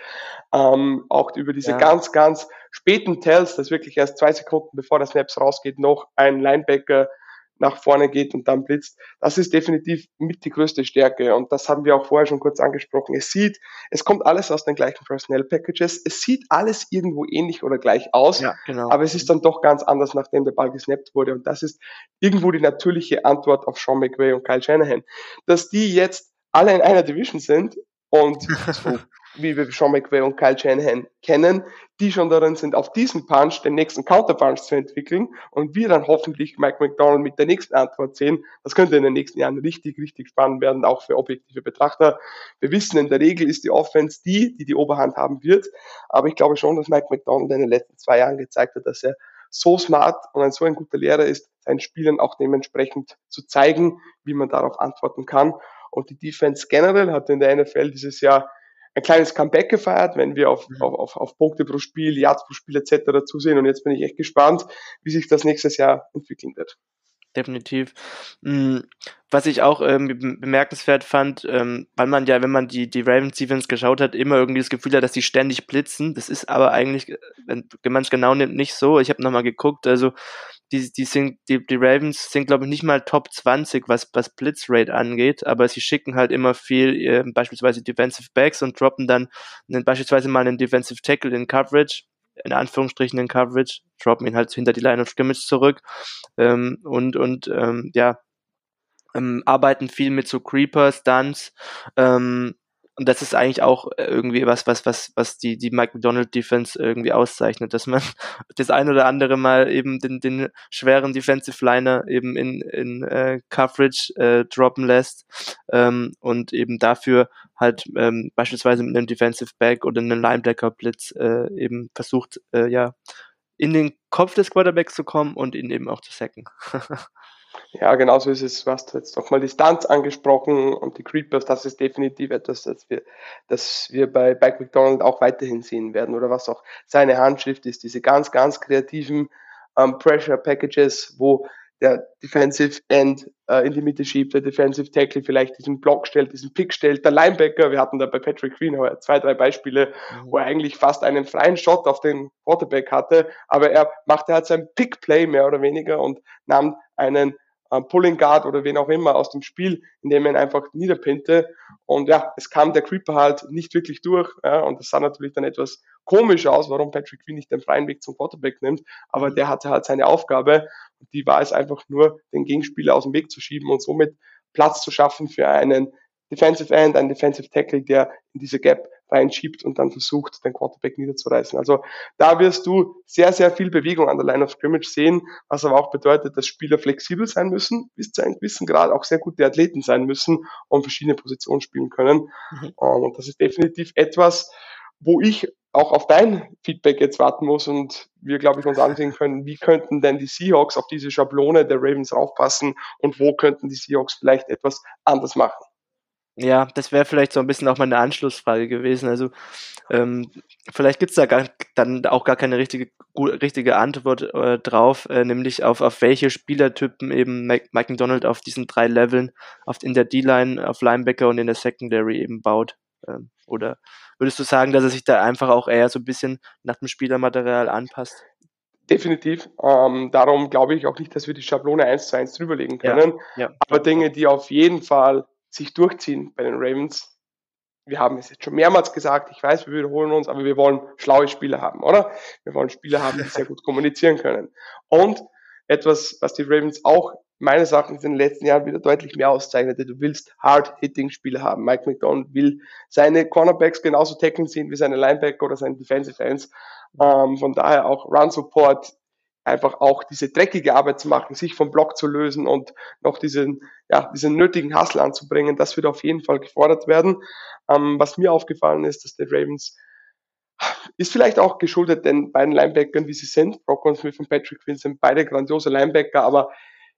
Ähm, auch über diese ja. ganz, ganz späten Tells, das wirklich erst zwei Sekunden bevor der Snaps rausgeht, noch ein Linebacker nach vorne geht und dann blitzt. Das ist definitiv mit die größte Stärke und das haben wir auch vorher schon kurz angesprochen. Es sieht, es kommt alles aus den gleichen Personnel Packages. Es sieht alles irgendwo ähnlich oder gleich aus, ja, genau. aber es ist dann doch ganz anders, nachdem der Ball gesnappt wurde und das ist irgendwo die natürliche Antwort auf Sean McVay und Kyle Shanahan. Dass die jetzt alle in einer Division sind und so wie wir Sean McVay und Kyle Shanahan kennen, die schon darin sind, auf diesen Punch den nächsten Counterpunch zu entwickeln und wir dann hoffentlich Mike McDonald mit der nächsten Antwort sehen. Das könnte in den nächsten Jahren richtig, richtig spannend werden, auch für objektive Betrachter. Wir wissen, in der Regel ist die Offense die, die die Oberhand haben wird, aber ich glaube schon, dass Mike McDonald in den letzten zwei Jahren gezeigt hat, dass er so smart und ein so ein guter Lehrer ist, seinen Spielern auch dementsprechend zu zeigen, wie man darauf antworten kann. Und die Defense generell hat in der NFL dieses Jahr ein kleines Comeback gefeiert, wenn wir auf, mhm. auf, auf, auf Punkte pro Spiel, Yards pro Spiel etc. zusehen. Und jetzt bin ich echt gespannt, wie sich das nächstes Jahr entwickeln wird. Definitiv. Mm, was ich auch ähm, bemerkenswert fand, ähm, weil man ja, wenn man die, die Ravens Defense geschaut hat, immer irgendwie das Gefühl hat, dass sie ständig blitzen. Das ist aber eigentlich, wenn man es genau nimmt, nicht so. Ich habe nochmal geguckt, also die, die, sind, die, die Ravens sind, glaube ich, nicht mal Top 20, was, was Blitzrate angeht, aber sie schicken halt immer viel, äh, beispielsweise Defensive Backs und droppen dann einen, beispielsweise mal einen Defensive Tackle in Coverage, in Anführungsstrichen in Coverage, droppen ihn halt hinter die Line of Scrimmage zurück ähm, und, und ähm, ja, ähm, arbeiten viel mit so Creepers, Stunts, ähm, und das ist eigentlich auch äh, irgendwie was, was, was, was die, die Mike McDonald Defense irgendwie auszeichnet, dass man das ein oder andere Mal eben den, den schweren Defensive Liner eben in, in äh, Coverage äh, droppen lässt ähm, und eben dafür halt ähm, beispielsweise mit einem Defensive Back oder einem Linebacker Blitz äh, eben versucht, äh, ja, in den Kopf des Quarterbacks zu kommen und ihn eben auch zu sacken. Ja, genauso ist es. Du hast jetzt nochmal die Stunts angesprochen und die Creepers. Das ist definitiv etwas, das wir, das wir bei Bike McDonald auch weiterhin sehen werden oder was auch seine Handschrift ist. Diese ganz, ganz kreativen ähm, Pressure Packages, wo der Defensive End äh, in die Mitte schiebt, der Defensive Tackle vielleicht diesen Block stellt, diesen Pick stellt, der Linebacker, wir hatten da bei Patrick Queen zwei, drei Beispiele, mhm. wo er eigentlich fast einen freien Shot auf den Quarterback hatte, aber er machte halt sein Pick-Play mehr oder weniger und nahm einen äh, Pulling Guard oder wen auch immer aus dem Spiel, indem er ihn einfach niederpinte. Und ja, es kam der Creeper halt nicht wirklich durch. Ja, und das sah natürlich dann etwas komisch aus, warum Patrick Queen nicht den freien Weg zum Quarterback nimmt. Aber der hatte halt seine Aufgabe. Und die war es einfach nur, den Gegenspieler aus dem Weg zu schieben und somit Platz zu schaffen für einen Defensive End, einen Defensive Tackle, der in diese Gap reinschiebt und dann versucht, den Quarterback niederzureißen. Also da wirst du sehr, sehr viel Bewegung an der Line of Scrimmage sehen, was aber auch bedeutet, dass Spieler flexibel sein müssen, bis zu einem gewissen Grad auch sehr gute Athleten sein müssen und verschiedene Positionen spielen können. Mhm. Ähm, und das ist definitiv etwas, wo ich auch auf dein Feedback jetzt warten muss und wir, glaube ich, uns ansehen können, wie könnten denn die Seahawks auf diese Schablone der Ravens aufpassen und wo könnten die Seahawks vielleicht etwas anders machen. Ja, das wäre vielleicht so ein bisschen auch meine Anschlussfrage gewesen. Also ähm, vielleicht gibt's da gar, dann auch gar keine richtige, richtige Antwort äh, drauf, äh, nämlich auf, auf welche Spielertypen eben Mike, Mike McDonald auf diesen drei Leveln, auf, in der D-Line, auf Linebacker und in der Secondary eben baut. Ähm, oder würdest du sagen, dass er sich da einfach auch eher so ein bisschen nach dem Spielermaterial anpasst? Definitiv. Ähm, darum glaube ich auch nicht, dass wir die Schablone eins zu eins drüberlegen können. Ja, ja. Aber Dinge, die auf jeden Fall sich durchziehen bei den Ravens. Wir haben es jetzt schon mehrmals gesagt, ich weiß, wir wiederholen uns, aber wir wollen schlaue Spieler haben, oder? Wir wollen Spieler haben, die sehr gut kommunizieren können. Und etwas, was die Ravens auch meines Erachtens in den letzten Jahren wieder deutlich mehr auszeichnete. Du willst Hard-Hitting-Spieler haben. Mike McDonald will seine Cornerbacks genauso tackeln sehen wie seine Linebacker oder seine Defensive Ends. Ähm, von daher auch Run-Support, einfach auch diese dreckige Arbeit zu machen, sich vom Block zu lösen und noch diesen, ja, diesen nötigen Hustle anzubringen, das wird auf jeden Fall gefordert werden. Ähm, was mir aufgefallen ist, dass die Ravens ist vielleicht auch geschuldet den beiden Linebackern, wie sie sind. Brockon Smith und Patrick Quinn sind beide grandiose Linebacker, aber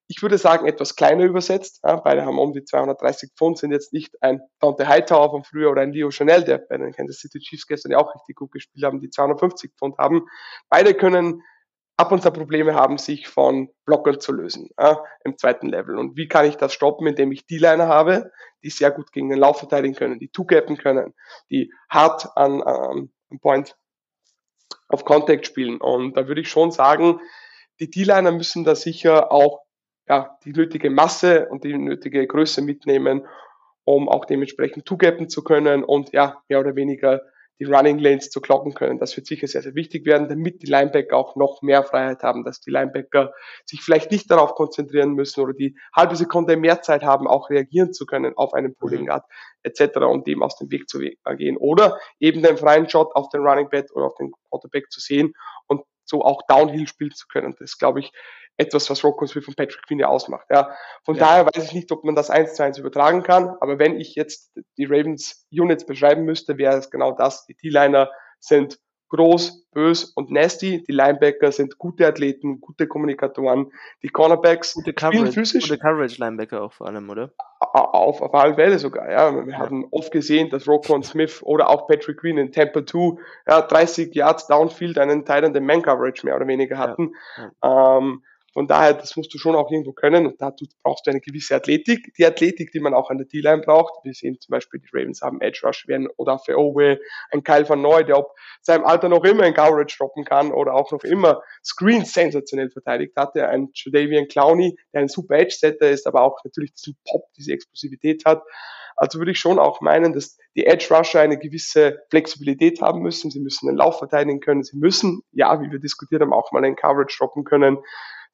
ich würde sagen, etwas kleiner übersetzt. Ja, beide haben um die 230 Pfund, sind jetzt nicht ein Dante Hightower von früher oder ein Leo Chanel, der bei den Kansas City Chiefs gestern ja auch richtig gut gespielt haben, die 250 Pfund haben. Beide können ab und zu Probleme haben, sich von Blockern zu lösen ja, im zweiten Level. Und wie kann ich das stoppen, indem ich die Liner habe, die sehr gut gegen den Lauf verteidigen können, die two-gappen können, die hart an, an Point auf Contact spielen. Und da würde ich schon sagen, die D-Liner müssen da sicher auch ja, die nötige Masse und die nötige Größe mitnehmen, um auch dementsprechend zugappen zu können und ja, mehr oder weniger die Running Lanes zu kloppen können. Das wird sicher sehr, sehr wichtig werden, damit die Linebacker auch noch mehr Freiheit haben, dass die Linebacker sich vielleicht nicht darauf konzentrieren müssen oder die halbe Sekunde mehr Zeit haben, auch reagieren zu können auf einen Pulling mhm. Guard etc., um dem aus dem Weg zu gehen. Oder eben den freien Shot auf den Running Back oder auf den Quarterback zu sehen und so auch Downhill spielen zu können. Das glaube ich etwas, was Rocco Smith und Patrick Quinn ja ausmacht. Ja. Von ja. daher weiß ich nicht, ob man das eins zu eins übertragen kann, aber wenn ich jetzt die Ravens Units beschreiben müsste, wäre es genau das. Die T-Liner sind groß, bös und nasty. Die Linebacker sind gute Athleten, gute Kommunikatoren. Die Cornerbacks gute Coverage, physisch. Gute Coverage Linebacker auch vor allem, oder? Auf, auf alle Fälle sogar, ja. Wir ja. haben oft gesehen, dass Rocco Smith oder auch Patrick Queen in Tampa 2 ja, 30 Yards Downfield einen Teil an den Man Coverage mehr oder weniger hatten. Ja. Ähm, von daher, das musst du schon auch irgendwo können und dazu brauchst du eine gewisse Athletik. Die Athletik, die man auch an der D-Line braucht. Wir sehen zum Beispiel, die Ravens haben Edge Rush werden oder für Owe, ein Kyle van Neu, der ob seinem Alter noch immer in Coverage droppen kann oder auch noch immer Screens sensationell verteidigt hatte. Ein Jadavian Clowney, der ein super Edge-Setter ist, aber auch natürlich diesen Pop, diese Explosivität hat. Also würde ich schon auch meinen, dass die Edge Rusher eine gewisse Flexibilität haben müssen. Sie müssen den Lauf verteidigen können. Sie müssen, ja, wie wir diskutiert haben, auch mal in Coverage droppen können.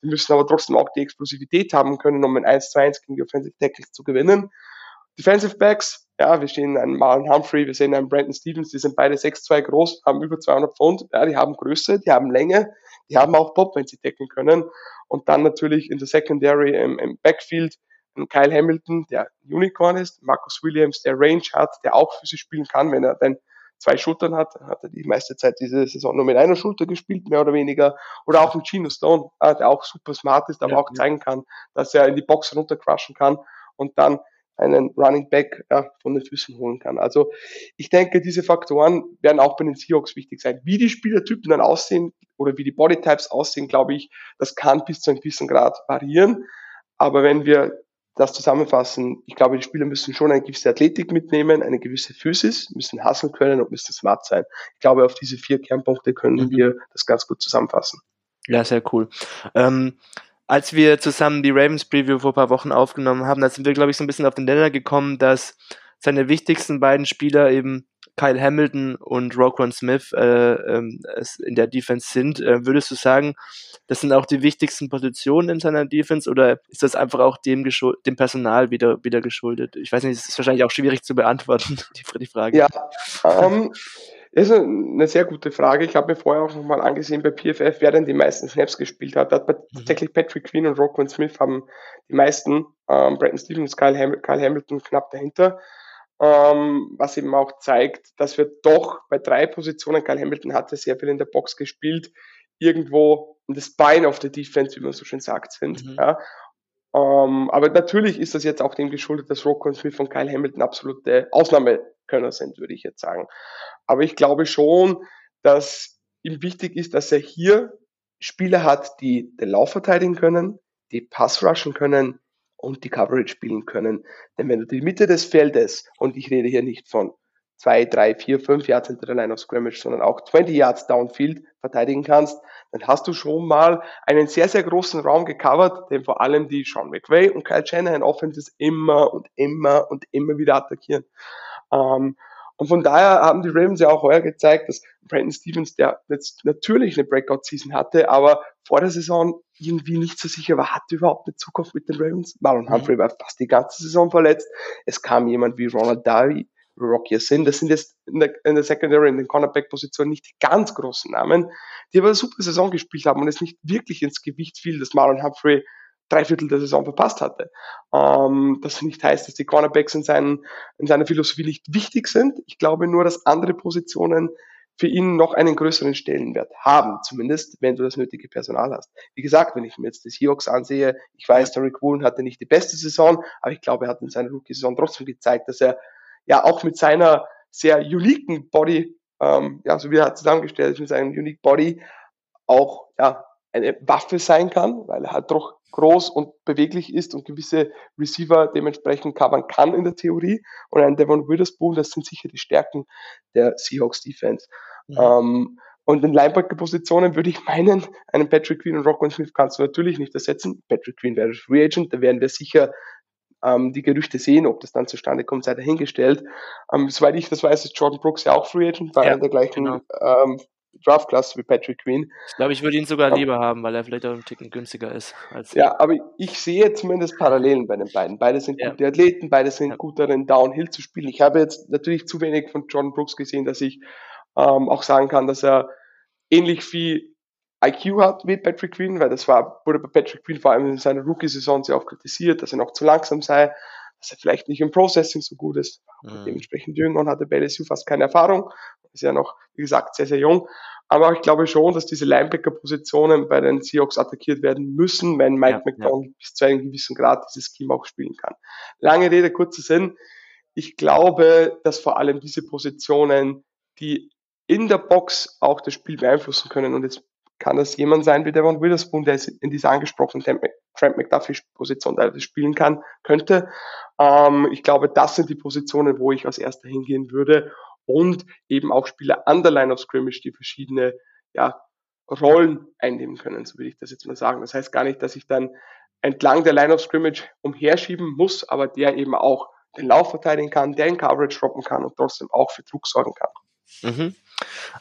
Die müssen aber trotzdem auch die Explosivität haben können, um ein 1-2-1 gegen die Offensive Tackles zu gewinnen. Defensive Backs, ja, wir sehen einen Marlon Humphrey, wir sehen einen Brandon Stevens, die sind beide 6'2 groß, haben über 200 Pfund, ja, die haben Größe, die haben Länge, die haben auch Pop, wenn sie decken können. Und dann natürlich in der Secondary im, im Backfield ein Kyle Hamilton, der Unicorn ist, Marcus Williams, der Range hat, der auch sie spielen kann, wenn er denn zwei Schultern hat, hat er die meiste Zeit diese Saison nur mit einer Schulter gespielt, mehr oder weniger. Oder auch ein Gino Stone, der auch super smart ist, aber ja, auch zeigen kann, dass er in die Box runtercrushen kann und dann einen Running Back ja, von den Füßen holen kann. Also ich denke, diese Faktoren werden auch bei den Seahawks wichtig sein. Wie die Spielertypen dann aussehen oder wie die Bodytypes aussehen, glaube ich, das kann bis zu einem gewissen Grad variieren. Aber wenn wir das zusammenfassen, ich glaube, die Spieler müssen schon eine gewisse Athletik mitnehmen, eine gewisse Physis, müssen hasseln können und müssen smart sein. Ich glaube, auf diese vier Kernpunkte können mhm. wir das ganz gut zusammenfassen. Ja, sehr cool. Ähm, als wir zusammen die Ravens Preview vor ein paar Wochen aufgenommen haben, da sind wir, glaube ich, so ein bisschen auf den Nenner gekommen, dass seine wichtigsten beiden Spieler eben Kyle Hamilton und Roquan Smith äh, ähm, in der Defense sind. Äh, würdest du sagen, das sind auch die wichtigsten Positionen in seiner Defense oder ist das einfach auch dem, dem Personal wieder, wieder geschuldet? Ich weiß nicht, es ist wahrscheinlich auch schwierig zu beantworten, die, die Frage. Ja, ähm, das ist eine sehr gute Frage. Ich habe mir vorher auch nochmal angesehen bei PFF, wer denn die meisten Snaps gespielt hat. hat mhm. tatsächlich Patrick Queen und Roquan Smith haben die meisten. Ähm, Brandon Stevens, Kyle, Ham Kyle Hamilton knapp dahinter ähm, was eben auch zeigt, dass wir doch bei drei Positionen, Kyle Hamilton hatte sehr viel in der Box gespielt, irgendwo in das Bein auf der Defense, wie man so schön sagt, sind. Mhm. Ja. Ähm, aber natürlich ist das jetzt auch dem geschuldet, dass Rocco Smith und Kyle Hamilton absolute Ausnahmekönner sind, würde ich jetzt sagen. Aber ich glaube schon, dass ihm wichtig ist, dass er hier Spieler hat, die den Lauf verteidigen können, die Pass rushen können, und die Coverage spielen können. Denn wenn du die Mitte des Feldes, und ich rede hier nicht von zwei, drei, vier, fünf Yards hinter der Line of Scrimmage, sondern auch 20 Yards downfield verteidigen kannst, dann hast du schon mal einen sehr, sehr großen Raum gecovert, den vor allem die Sean McVay und Kyle Shanahan Offenses immer und immer und immer wieder attackieren. Ähm, und von daher haben die Ravens ja auch heuer gezeigt, dass Brandon Stevens, der jetzt natürlich eine Breakout-Season hatte, aber vor der Saison irgendwie nicht so sicher war, hatte überhaupt eine Zukunft mit den Ravens. Marlon mhm. Humphrey war fast die ganze Saison verletzt. Es kam jemand wie Ronald Darby, Rocky Sin. Das sind jetzt in der, in der Secondary, in den Cornerback-Positionen nicht die ganz großen Namen, die aber eine super Saison gespielt haben und es nicht wirklich ins Gewicht fiel, dass Marlon Humphrey drei Viertel der Saison verpasst hatte. Ähm, das nicht heißt, dass die Cornerbacks in, seinen, in seiner Philosophie nicht wichtig sind. Ich glaube nur, dass andere Positionen für ihn noch einen größeren Stellenwert haben, zumindest wenn du das nötige Personal hast. Wie gesagt, wenn ich mir jetzt die Seahawks ansehe, ich weiß, Derek Woolen hatte nicht die beste Saison, aber ich glaube, er hat in seiner Rookie-Saison trotzdem gezeigt, dass er ja auch mit seiner sehr uniken Body, ähm, ja, so wie er zusammengestellt ist, mit seinem unique Body, auch ja, eine Waffe sein kann, weil er halt doch groß und beweglich ist und gewisse Receiver dementsprechend covern kann in der Theorie. Und ein Devon Witherspoon, das sind sicher die Stärken der Seahawks Defense. Mhm. Ähm, und in Linebacker-Positionen würde ich meinen, einen Patrick Queen und Rockwell Smith kannst du natürlich nicht ersetzen. Patrick Queen wäre Free Agent, da werden wir sicher ähm, die Gerüchte sehen, ob das dann zustande kommt, sei dahingestellt. Ähm, soweit ich das weiß, ist Jordan Brooks ja auch Free Agent, war ja, in der gleichen genau. ähm, Draftklasse wie Patrick Queen. Ich glaube, ich würde ihn sogar lieber haben, weil er vielleicht auch ein Ticken günstiger ist. ja, aber ich sehe zumindest Parallelen bei den beiden. Beide sind ja. gute Athleten, beide sind ja. gut darin, Downhill zu spielen. Ich habe jetzt natürlich zu wenig von John Brooks gesehen, dass ich ähm, auch sagen kann, dass er ähnlich viel IQ hat wie Patrick Queen, weil das war, wurde bei Patrick Queen vor allem in seiner Rookie-Saison sehr oft kritisiert, dass er noch zu langsam sei, dass er vielleicht nicht im Processing so gut ist. Mhm. Dementsprechend jünger und hatte bei LSU fast keine Erfahrung. Ist ja noch, wie gesagt, sehr, sehr jung. Aber ich glaube schon, dass diese Linebacker-Positionen bei den Seahawks attackiert werden müssen, wenn Mike ja, McDonald ja. bis zu einem gewissen Grad dieses Scheme auch spielen kann. Lange Rede, kurzer Sinn. Ich glaube, dass vor allem diese Positionen, die in der Box auch das Spiel beeinflussen können. Und jetzt kann das jemand sein wie Devon Witherspoon, der in dieser angesprochenen Trent McDuffie-Position spielen kann, könnte. Ähm, ich glaube, das sind die Positionen, wo ich als erster hingehen würde. Und eben auch Spieler an der Line of Scrimmage, die verschiedene ja, Rollen einnehmen können, so würde ich das jetzt mal sagen. Das heißt gar nicht, dass ich dann entlang der Line of Scrimmage umherschieben muss, aber der eben auch den Lauf verteidigen kann, der in Coverage droppen kann und trotzdem auch für Druck sorgen kann. Mhm.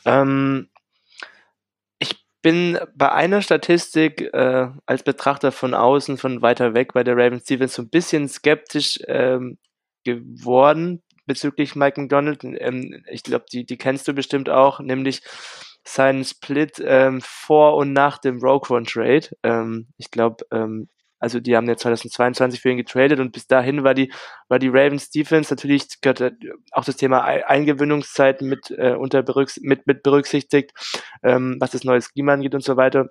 Ähm, ich bin bei einer Statistik äh, als Betrachter von außen, von weiter weg bei der Ravens Stevens so ein bisschen skeptisch ähm, geworden bezüglich Mike McDonald. Ähm, ich glaube, die, die kennst du bestimmt auch, nämlich seinen Split ähm, vor und nach dem Rogue One Trade. Ähm, ich glaube, ähm, also die haben ja 2022 für ihn getradet und bis dahin war die, war die Ravens Defense natürlich gehört auch das Thema Eingewöhnungszeit mit, äh, unter berücks mit, mit berücksichtigt, ähm, was das neue Scheme angeht und so weiter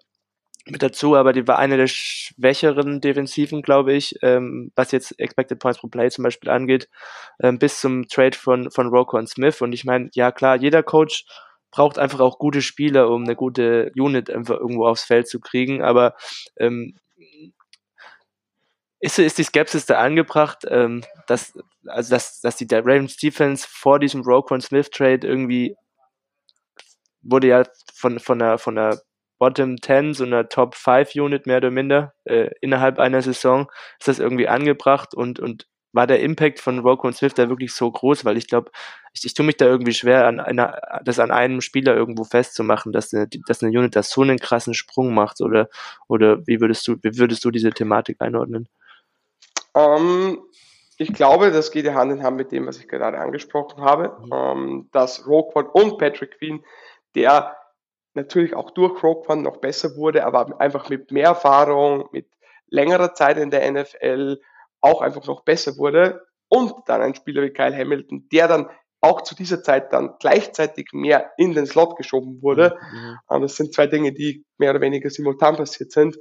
mit dazu, aber die war eine der schwächeren Defensiven, glaube ich, ähm, was jetzt Expected Points pro Play zum Beispiel angeht, ähm, bis zum Trade von, von Rocco und Smith. Und ich meine, ja klar, jeder Coach braucht einfach auch gute Spieler, um eine gute Unit einfach irgendwo aufs Feld zu kriegen, aber ähm, ist, ist die Skepsis da angebracht, ähm, dass, also dass, dass die Ravens Defense vor diesem Roquan Smith Trade irgendwie wurde ja von, von der, von der Bottom 10, so einer Top 5 Unit mehr oder minder, äh, innerhalb einer Saison, ist das irgendwie angebracht und, und war der Impact von Roquan Smith da wirklich so groß, weil ich glaube, ich, ich tue mich da irgendwie schwer, an einer, das an einem Spieler irgendwo festzumachen, dass eine, dass eine Unit da so einen krassen Sprung macht oder, oder wie würdest du, wie würdest du diese Thematik einordnen? Ähm, ich glaube, das geht ja Hand in Hand mit dem, was ich gerade angesprochen habe, mhm. ähm, dass Roquan und Patrick Queen, der natürlich auch durch Roquan noch besser wurde, aber einfach mit mehr Erfahrung, mit längerer Zeit in der NFL auch einfach noch besser wurde. Und dann ein Spieler wie Kyle Hamilton, der dann auch zu dieser Zeit dann gleichzeitig mehr in den Slot geschoben wurde. Mhm. Ähm, das sind zwei Dinge, die mehr oder weniger simultan passiert sind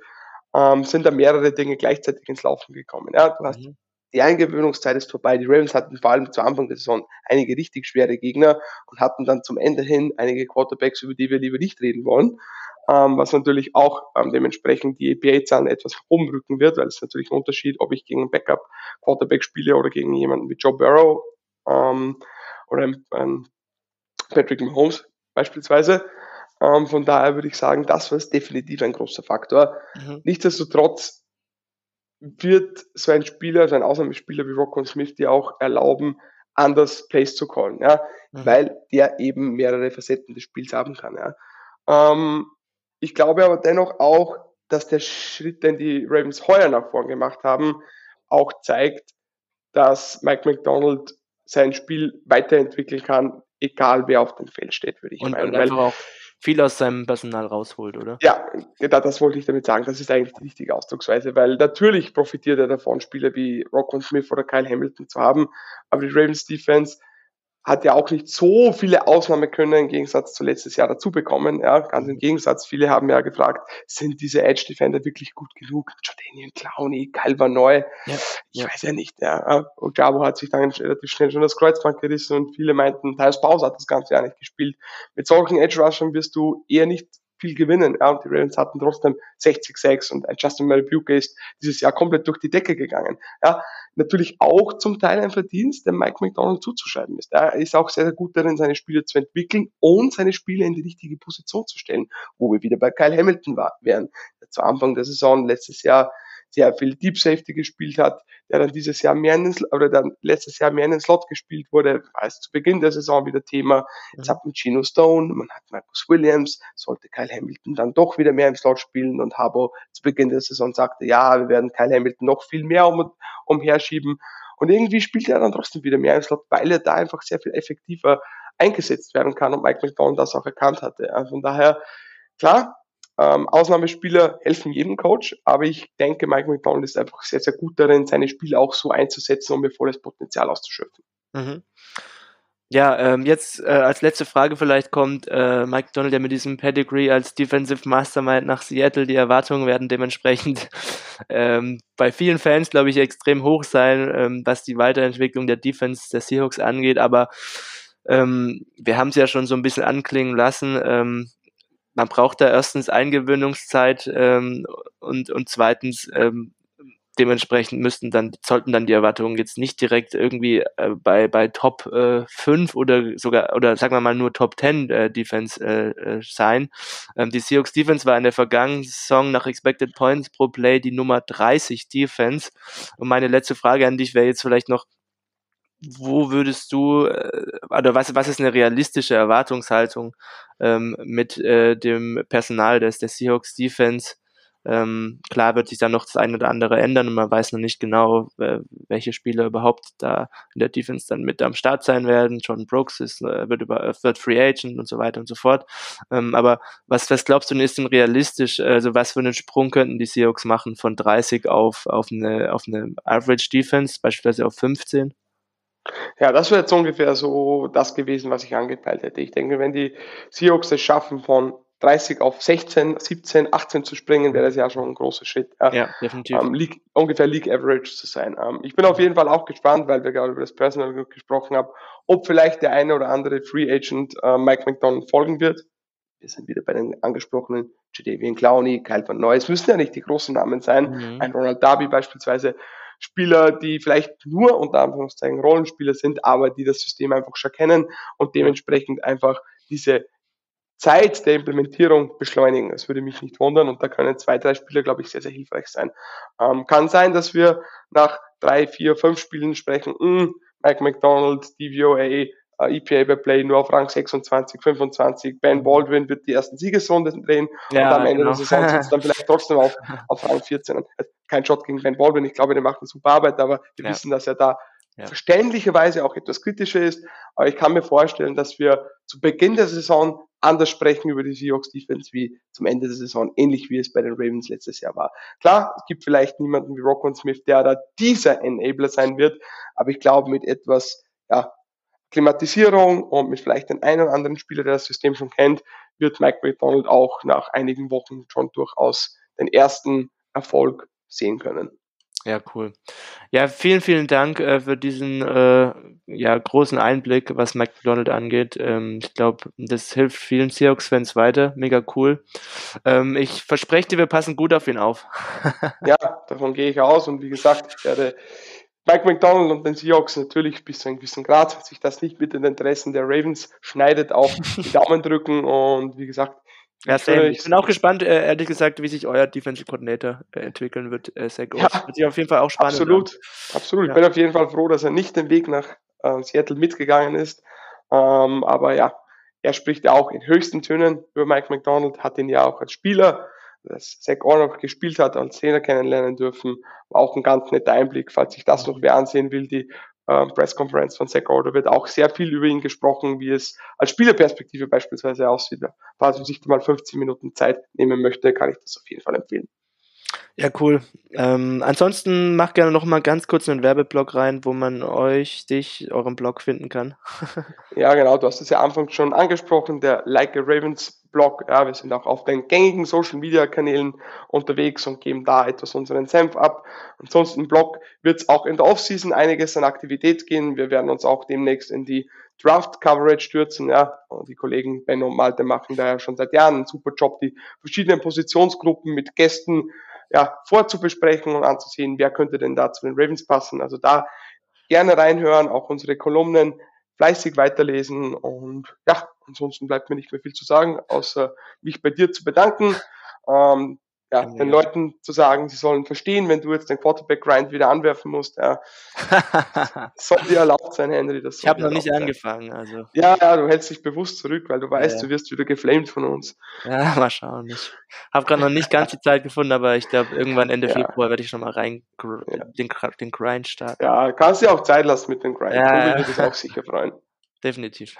ähm, sind da mehrere Dinge gleichzeitig ins Laufen gekommen. Ja, du hast mhm. Die Eingewöhnungszeit ist vorbei. Die Ravens hatten vor allem zu Anfang der Saison einige richtig schwere Gegner und hatten dann zum Ende hin einige Quarterbacks, über die wir lieber nicht reden wollen. Ähm, was natürlich auch ähm, dementsprechend die EPA-Zahlen etwas umrücken wird, weil es natürlich ein Unterschied, ob ich gegen einen Backup-Quarterback spiele oder gegen jemanden wie Joe Burrow. Ähm, oder ein Patrick Mahomes beispielsweise. Ähm, von daher würde ich sagen, das war definitiv ein großer Faktor. Mhm. Nichtsdestotrotz wird so ein Spieler, so ein Ausnahmespieler wie Rocco Smith dir auch erlauben, anders Plays zu callen, ja, mhm. weil der eben mehrere Facetten des Spiels haben kann, ja. Ähm, ich glaube aber dennoch auch, dass der Schritt, den die Ravens heuer nach vorn gemacht haben, auch zeigt, dass Mike McDonald sein Spiel weiterentwickeln kann, egal wer auf dem Feld steht, würde ich und, meinen. Einfach auch viel aus seinem Personal rausholt, oder? Ja, das wollte ich damit sagen. Das ist eigentlich die richtige Ausdrucksweise, weil natürlich profitiert er davon, Spieler wie Rockon Smith oder Kyle Hamilton zu haben, aber die Ravens Defense hat ja auch nicht so viele Ausnahmekönner im Gegensatz zu letztes Jahr dazu bekommen. Ja, ganz im Gegensatz, viele haben ja gefragt, sind diese Edge Defender wirklich gut genug? Jordanian Clowney, Calvin Neu, ja, ich weiß ja nicht. Ja. Und Jabo hat sich dann relativ schnell schon das Kreuzband gerissen und viele meinten, Thais Pause hat das ganze Jahr nicht gespielt. Mit solchen Edge Rushern wirst du eher nicht viel gewinnen. Ja, und die Ravens hatten trotzdem 60-6 und ein Justin Maribuke ist dieses Jahr komplett durch die Decke gegangen. Ja, natürlich auch zum Teil ein Verdienst, der Mike McDonald zuzuschreiben ist. Er ist auch sehr, sehr gut darin, seine Spiele zu entwickeln und seine Spiele in die richtige Position zu stellen, wo wir wieder bei Kyle Hamilton war, wären. Zu Anfang der Saison letztes Jahr sehr viel Deep Safety gespielt hat, der dann dieses Jahr mehr in den, oder dann letztes Jahr mehr in den Slot gespielt wurde, war es zu Beginn der Saison wieder Thema. Jetzt mhm. hat man Gino Stone, man hat Marcus Williams, sollte Kyle Hamilton dann doch wieder mehr im Slot spielen und Harbo zu Beginn der Saison sagte, ja, wir werden Kyle Hamilton noch viel mehr um, umherschieben. Und irgendwie spielt er dann trotzdem wieder mehr im Slot, weil er da einfach sehr viel effektiver eingesetzt werden kann und Mike McDonald das auch erkannt hatte. Also von daher, klar, ähm, Ausnahmespieler helfen jedem Coach, aber ich denke, Mike McDonald ist einfach sehr, sehr gut darin, seine Spiele auch so einzusetzen, um ihr volles Potenzial auszuschöpfen. Mhm. Ja, ähm, jetzt äh, als letzte Frage vielleicht kommt äh, Mike Donald ja mit diesem Pedigree als Defensive Mastermind nach Seattle. Die Erwartungen werden dementsprechend ähm, bei vielen Fans, glaube ich, extrem hoch sein, ähm, was die Weiterentwicklung der Defense der Seahawks angeht. Aber ähm, wir haben es ja schon so ein bisschen anklingen lassen. Ähm, man braucht da erstens Eingewöhnungszeit ähm, und, und zweitens ähm, dementsprechend müssten dann, sollten dann die Erwartungen jetzt nicht direkt irgendwie äh, bei, bei Top äh, 5 oder sogar, oder sagen wir mal nur Top 10 äh, Defense äh, äh, sein. Ähm, die Seahawks Defense war in der vergangenen Saison nach Expected Points pro Play die Nummer 30 Defense. Und meine letzte Frage an dich wäre jetzt vielleicht noch, wo würdest du, äh, oder was, was ist eine realistische Erwartungshaltung ähm, mit äh, dem Personal des, der Seahawks Defense? Ähm, klar wird sich dann noch das eine oder andere ändern und man weiß noch nicht genau, äh, welche Spieler überhaupt da in der Defense dann mit am Start sein werden. John Brooks ist, äh, wird, über, wird Free Agent und so weiter und so fort. Ähm, aber was, was glaubst du ist denn realistisch? Also was für einen Sprung könnten die Seahawks machen von 30 auf, auf, eine, auf eine Average Defense, beispielsweise auf 15? Ja, das wäre jetzt ungefähr so das gewesen, was ich angepeilt hätte. Ich denke, wenn die Seahawks es schaffen, von 30 auf 16, 17, 18 zu springen, wäre das ja schon ein großer Schritt. Ja, definitiv. Ähm, League, ungefähr League Average zu sein. Ähm, ich bin auf jeden Fall auch gespannt, weil wir gerade über das Personal gesprochen haben, ob vielleicht der eine oder andere Free Agent äh, Mike McDonald folgen wird. Wir sind wieder bei den angesprochenen Jadavian Clowney, Kyle van Neu. Es müssen ja nicht die großen Namen sein. Mhm. Ein Ronald Darby beispielsweise. Spieler, die vielleicht nur unter Anführungszeichen Rollenspieler sind, aber die das System einfach schon kennen und dementsprechend einfach diese Zeit der Implementierung beschleunigen. Das würde mich nicht wundern und da können zwei, drei Spieler, glaube ich, sehr, sehr hilfreich sein. Ähm, kann sein, dass wir nach drei, vier, fünf Spielen sprechen, mh, hm, Mike McDonald, DVOA, äh, EPA bei Play nur auf Rang 26, 25, Ben Baldwin wird die ersten Siegesrunden drehen ja, und am Ende genau. der Saison sitzt dann vielleicht trotzdem auf, auf Rang 14 kein Shot gegen Ben Baldwin. Ich glaube, der macht eine super Arbeit, aber wir ja. wissen, dass er da ja. verständlicherweise auch etwas kritischer ist. Aber ich kann mir vorstellen, dass wir zu Beginn der Saison anders sprechen über die Seahawks Defense wie zum Ende der Saison, ähnlich wie es bei den Ravens letztes Jahr war. Klar, es gibt vielleicht niemanden wie Rockman Smith, der da dieser Enabler sein wird, aber ich glaube, mit etwas, ja, Klimatisierung und mit vielleicht den einen oder anderen Spieler, der das System schon kennt, wird Mike McDonald auch nach einigen Wochen schon durchaus den ersten Erfolg sehen können. Ja, cool. Ja, vielen, vielen Dank äh, für diesen äh, ja, großen Einblick, was McDonald angeht. Ähm, ich glaube, das hilft vielen Seahawks-Fans weiter. Mega cool. Ähm, ich verspreche dir, wir passen gut auf ihn auf. ja, davon gehe ich aus. Und wie gesagt, ich werde Mike McDonald und den Seahawks natürlich bis zu einem gewissen Grad, sich das nicht mit den Interessen der Ravens schneidet, auch die Daumen drücken und wie gesagt, ja, same. Ich bin auch gespannt, äh, ehrlich gesagt, wie sich euer Defensive Coordinator äh, entwickeln wird, äh, Zach ja, Wird sich auf jeden Fall auch spannend Absolut, an. absolut. Ja. Ich bin auf jeden Fall froh, dass er nicht den Weg nach äh, Seattle mitgegangen ist. Ähm, aber ja, er spricht ja auch in höchsten Tönen über Mike McDonald, hat ihn ja auch als Spieler, Zach noch gespielt hat, als Trainer kennenlernen dürfen. War auch ein ganz netter Einblick, falls sich das noch wer ansehen will, die äh, Pressconference von Zach. Da wird auch sehr viel über ihn gesprochen, wie es als Spielerperspektive beispielsweise aussieht. Falls man sich mal 15 Minuten Zeit nehmen möchte, kann ich das auf jeden Fall empfehlen. Ja, cool. Ähm, ansonsten mach gerne noch mal ganz kurz einen Werbeblock rein, wo man euch, dich, euren Blog finden kann. ja, genau. Du hast es ja anfangs schon angesprochen, der Like a Ravens Blog. Ja, wir sind auch auf den gängigen Social Media Kanälen unterwegs und geben da etwas unseren Senf ab. Ansonsten Blog wird es auch in der Offseason einiges an Aktivität gehen. Wir werden uns auch demnächst in die Draft Coverage stürzen. Ja, die Kollegen Benno und Malte machen da ja schon seit Jahren einen super Job, die verschiedenen Positionsgruppen mit Gästen ja, vorzubesprechen und anzusehen, wer könnte denn da zu den Ravens passen. Also da gerne reinhören, auch unsere Kolumnen fleißig weiterlesen und ja, ansonsten bleibt mir nicht mehr viel zu sagen, außer mich bei dir zu bedanken. Ähm, ja, ja, den Leuten zu sagen, sie sollen verstehen, wenn du jetzt den Quarterback-Grind wieder anwerfen musst, ja, soll dir erlaubt sein, Henry. Das ich habe noch nicht sein. angefangen. Also. Ja, ja, du hältst dich bewusst zurück, weil du weißt, ja. du wirst wieder geflamed von uns. Ja, mal schauen. Ich habe gerade noch nicht ganz die Zeit gefunden, aber ich glaube, irgendwann Ende ja. Februar werde ich nochmal rein den, den Grind starten. Ja, kannst dir auch Zeit lassen mit dem Grind. Ja. Du dich auch sicher freuen. Definitiv.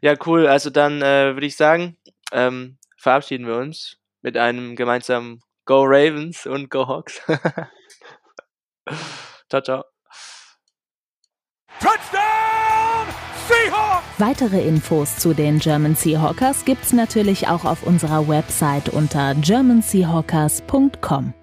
ja, cool. Also dann äh, würde ich sagen, ähm, verabschieden wir uns mit einem gemeinsamen Go Ravens und Go Hawks. ciao, ciao. Touchdown Seahawks! Weitere Infos zu den German Seahawkers gibt's natürlich auch auf unserer Website unter germanseahawkers.com.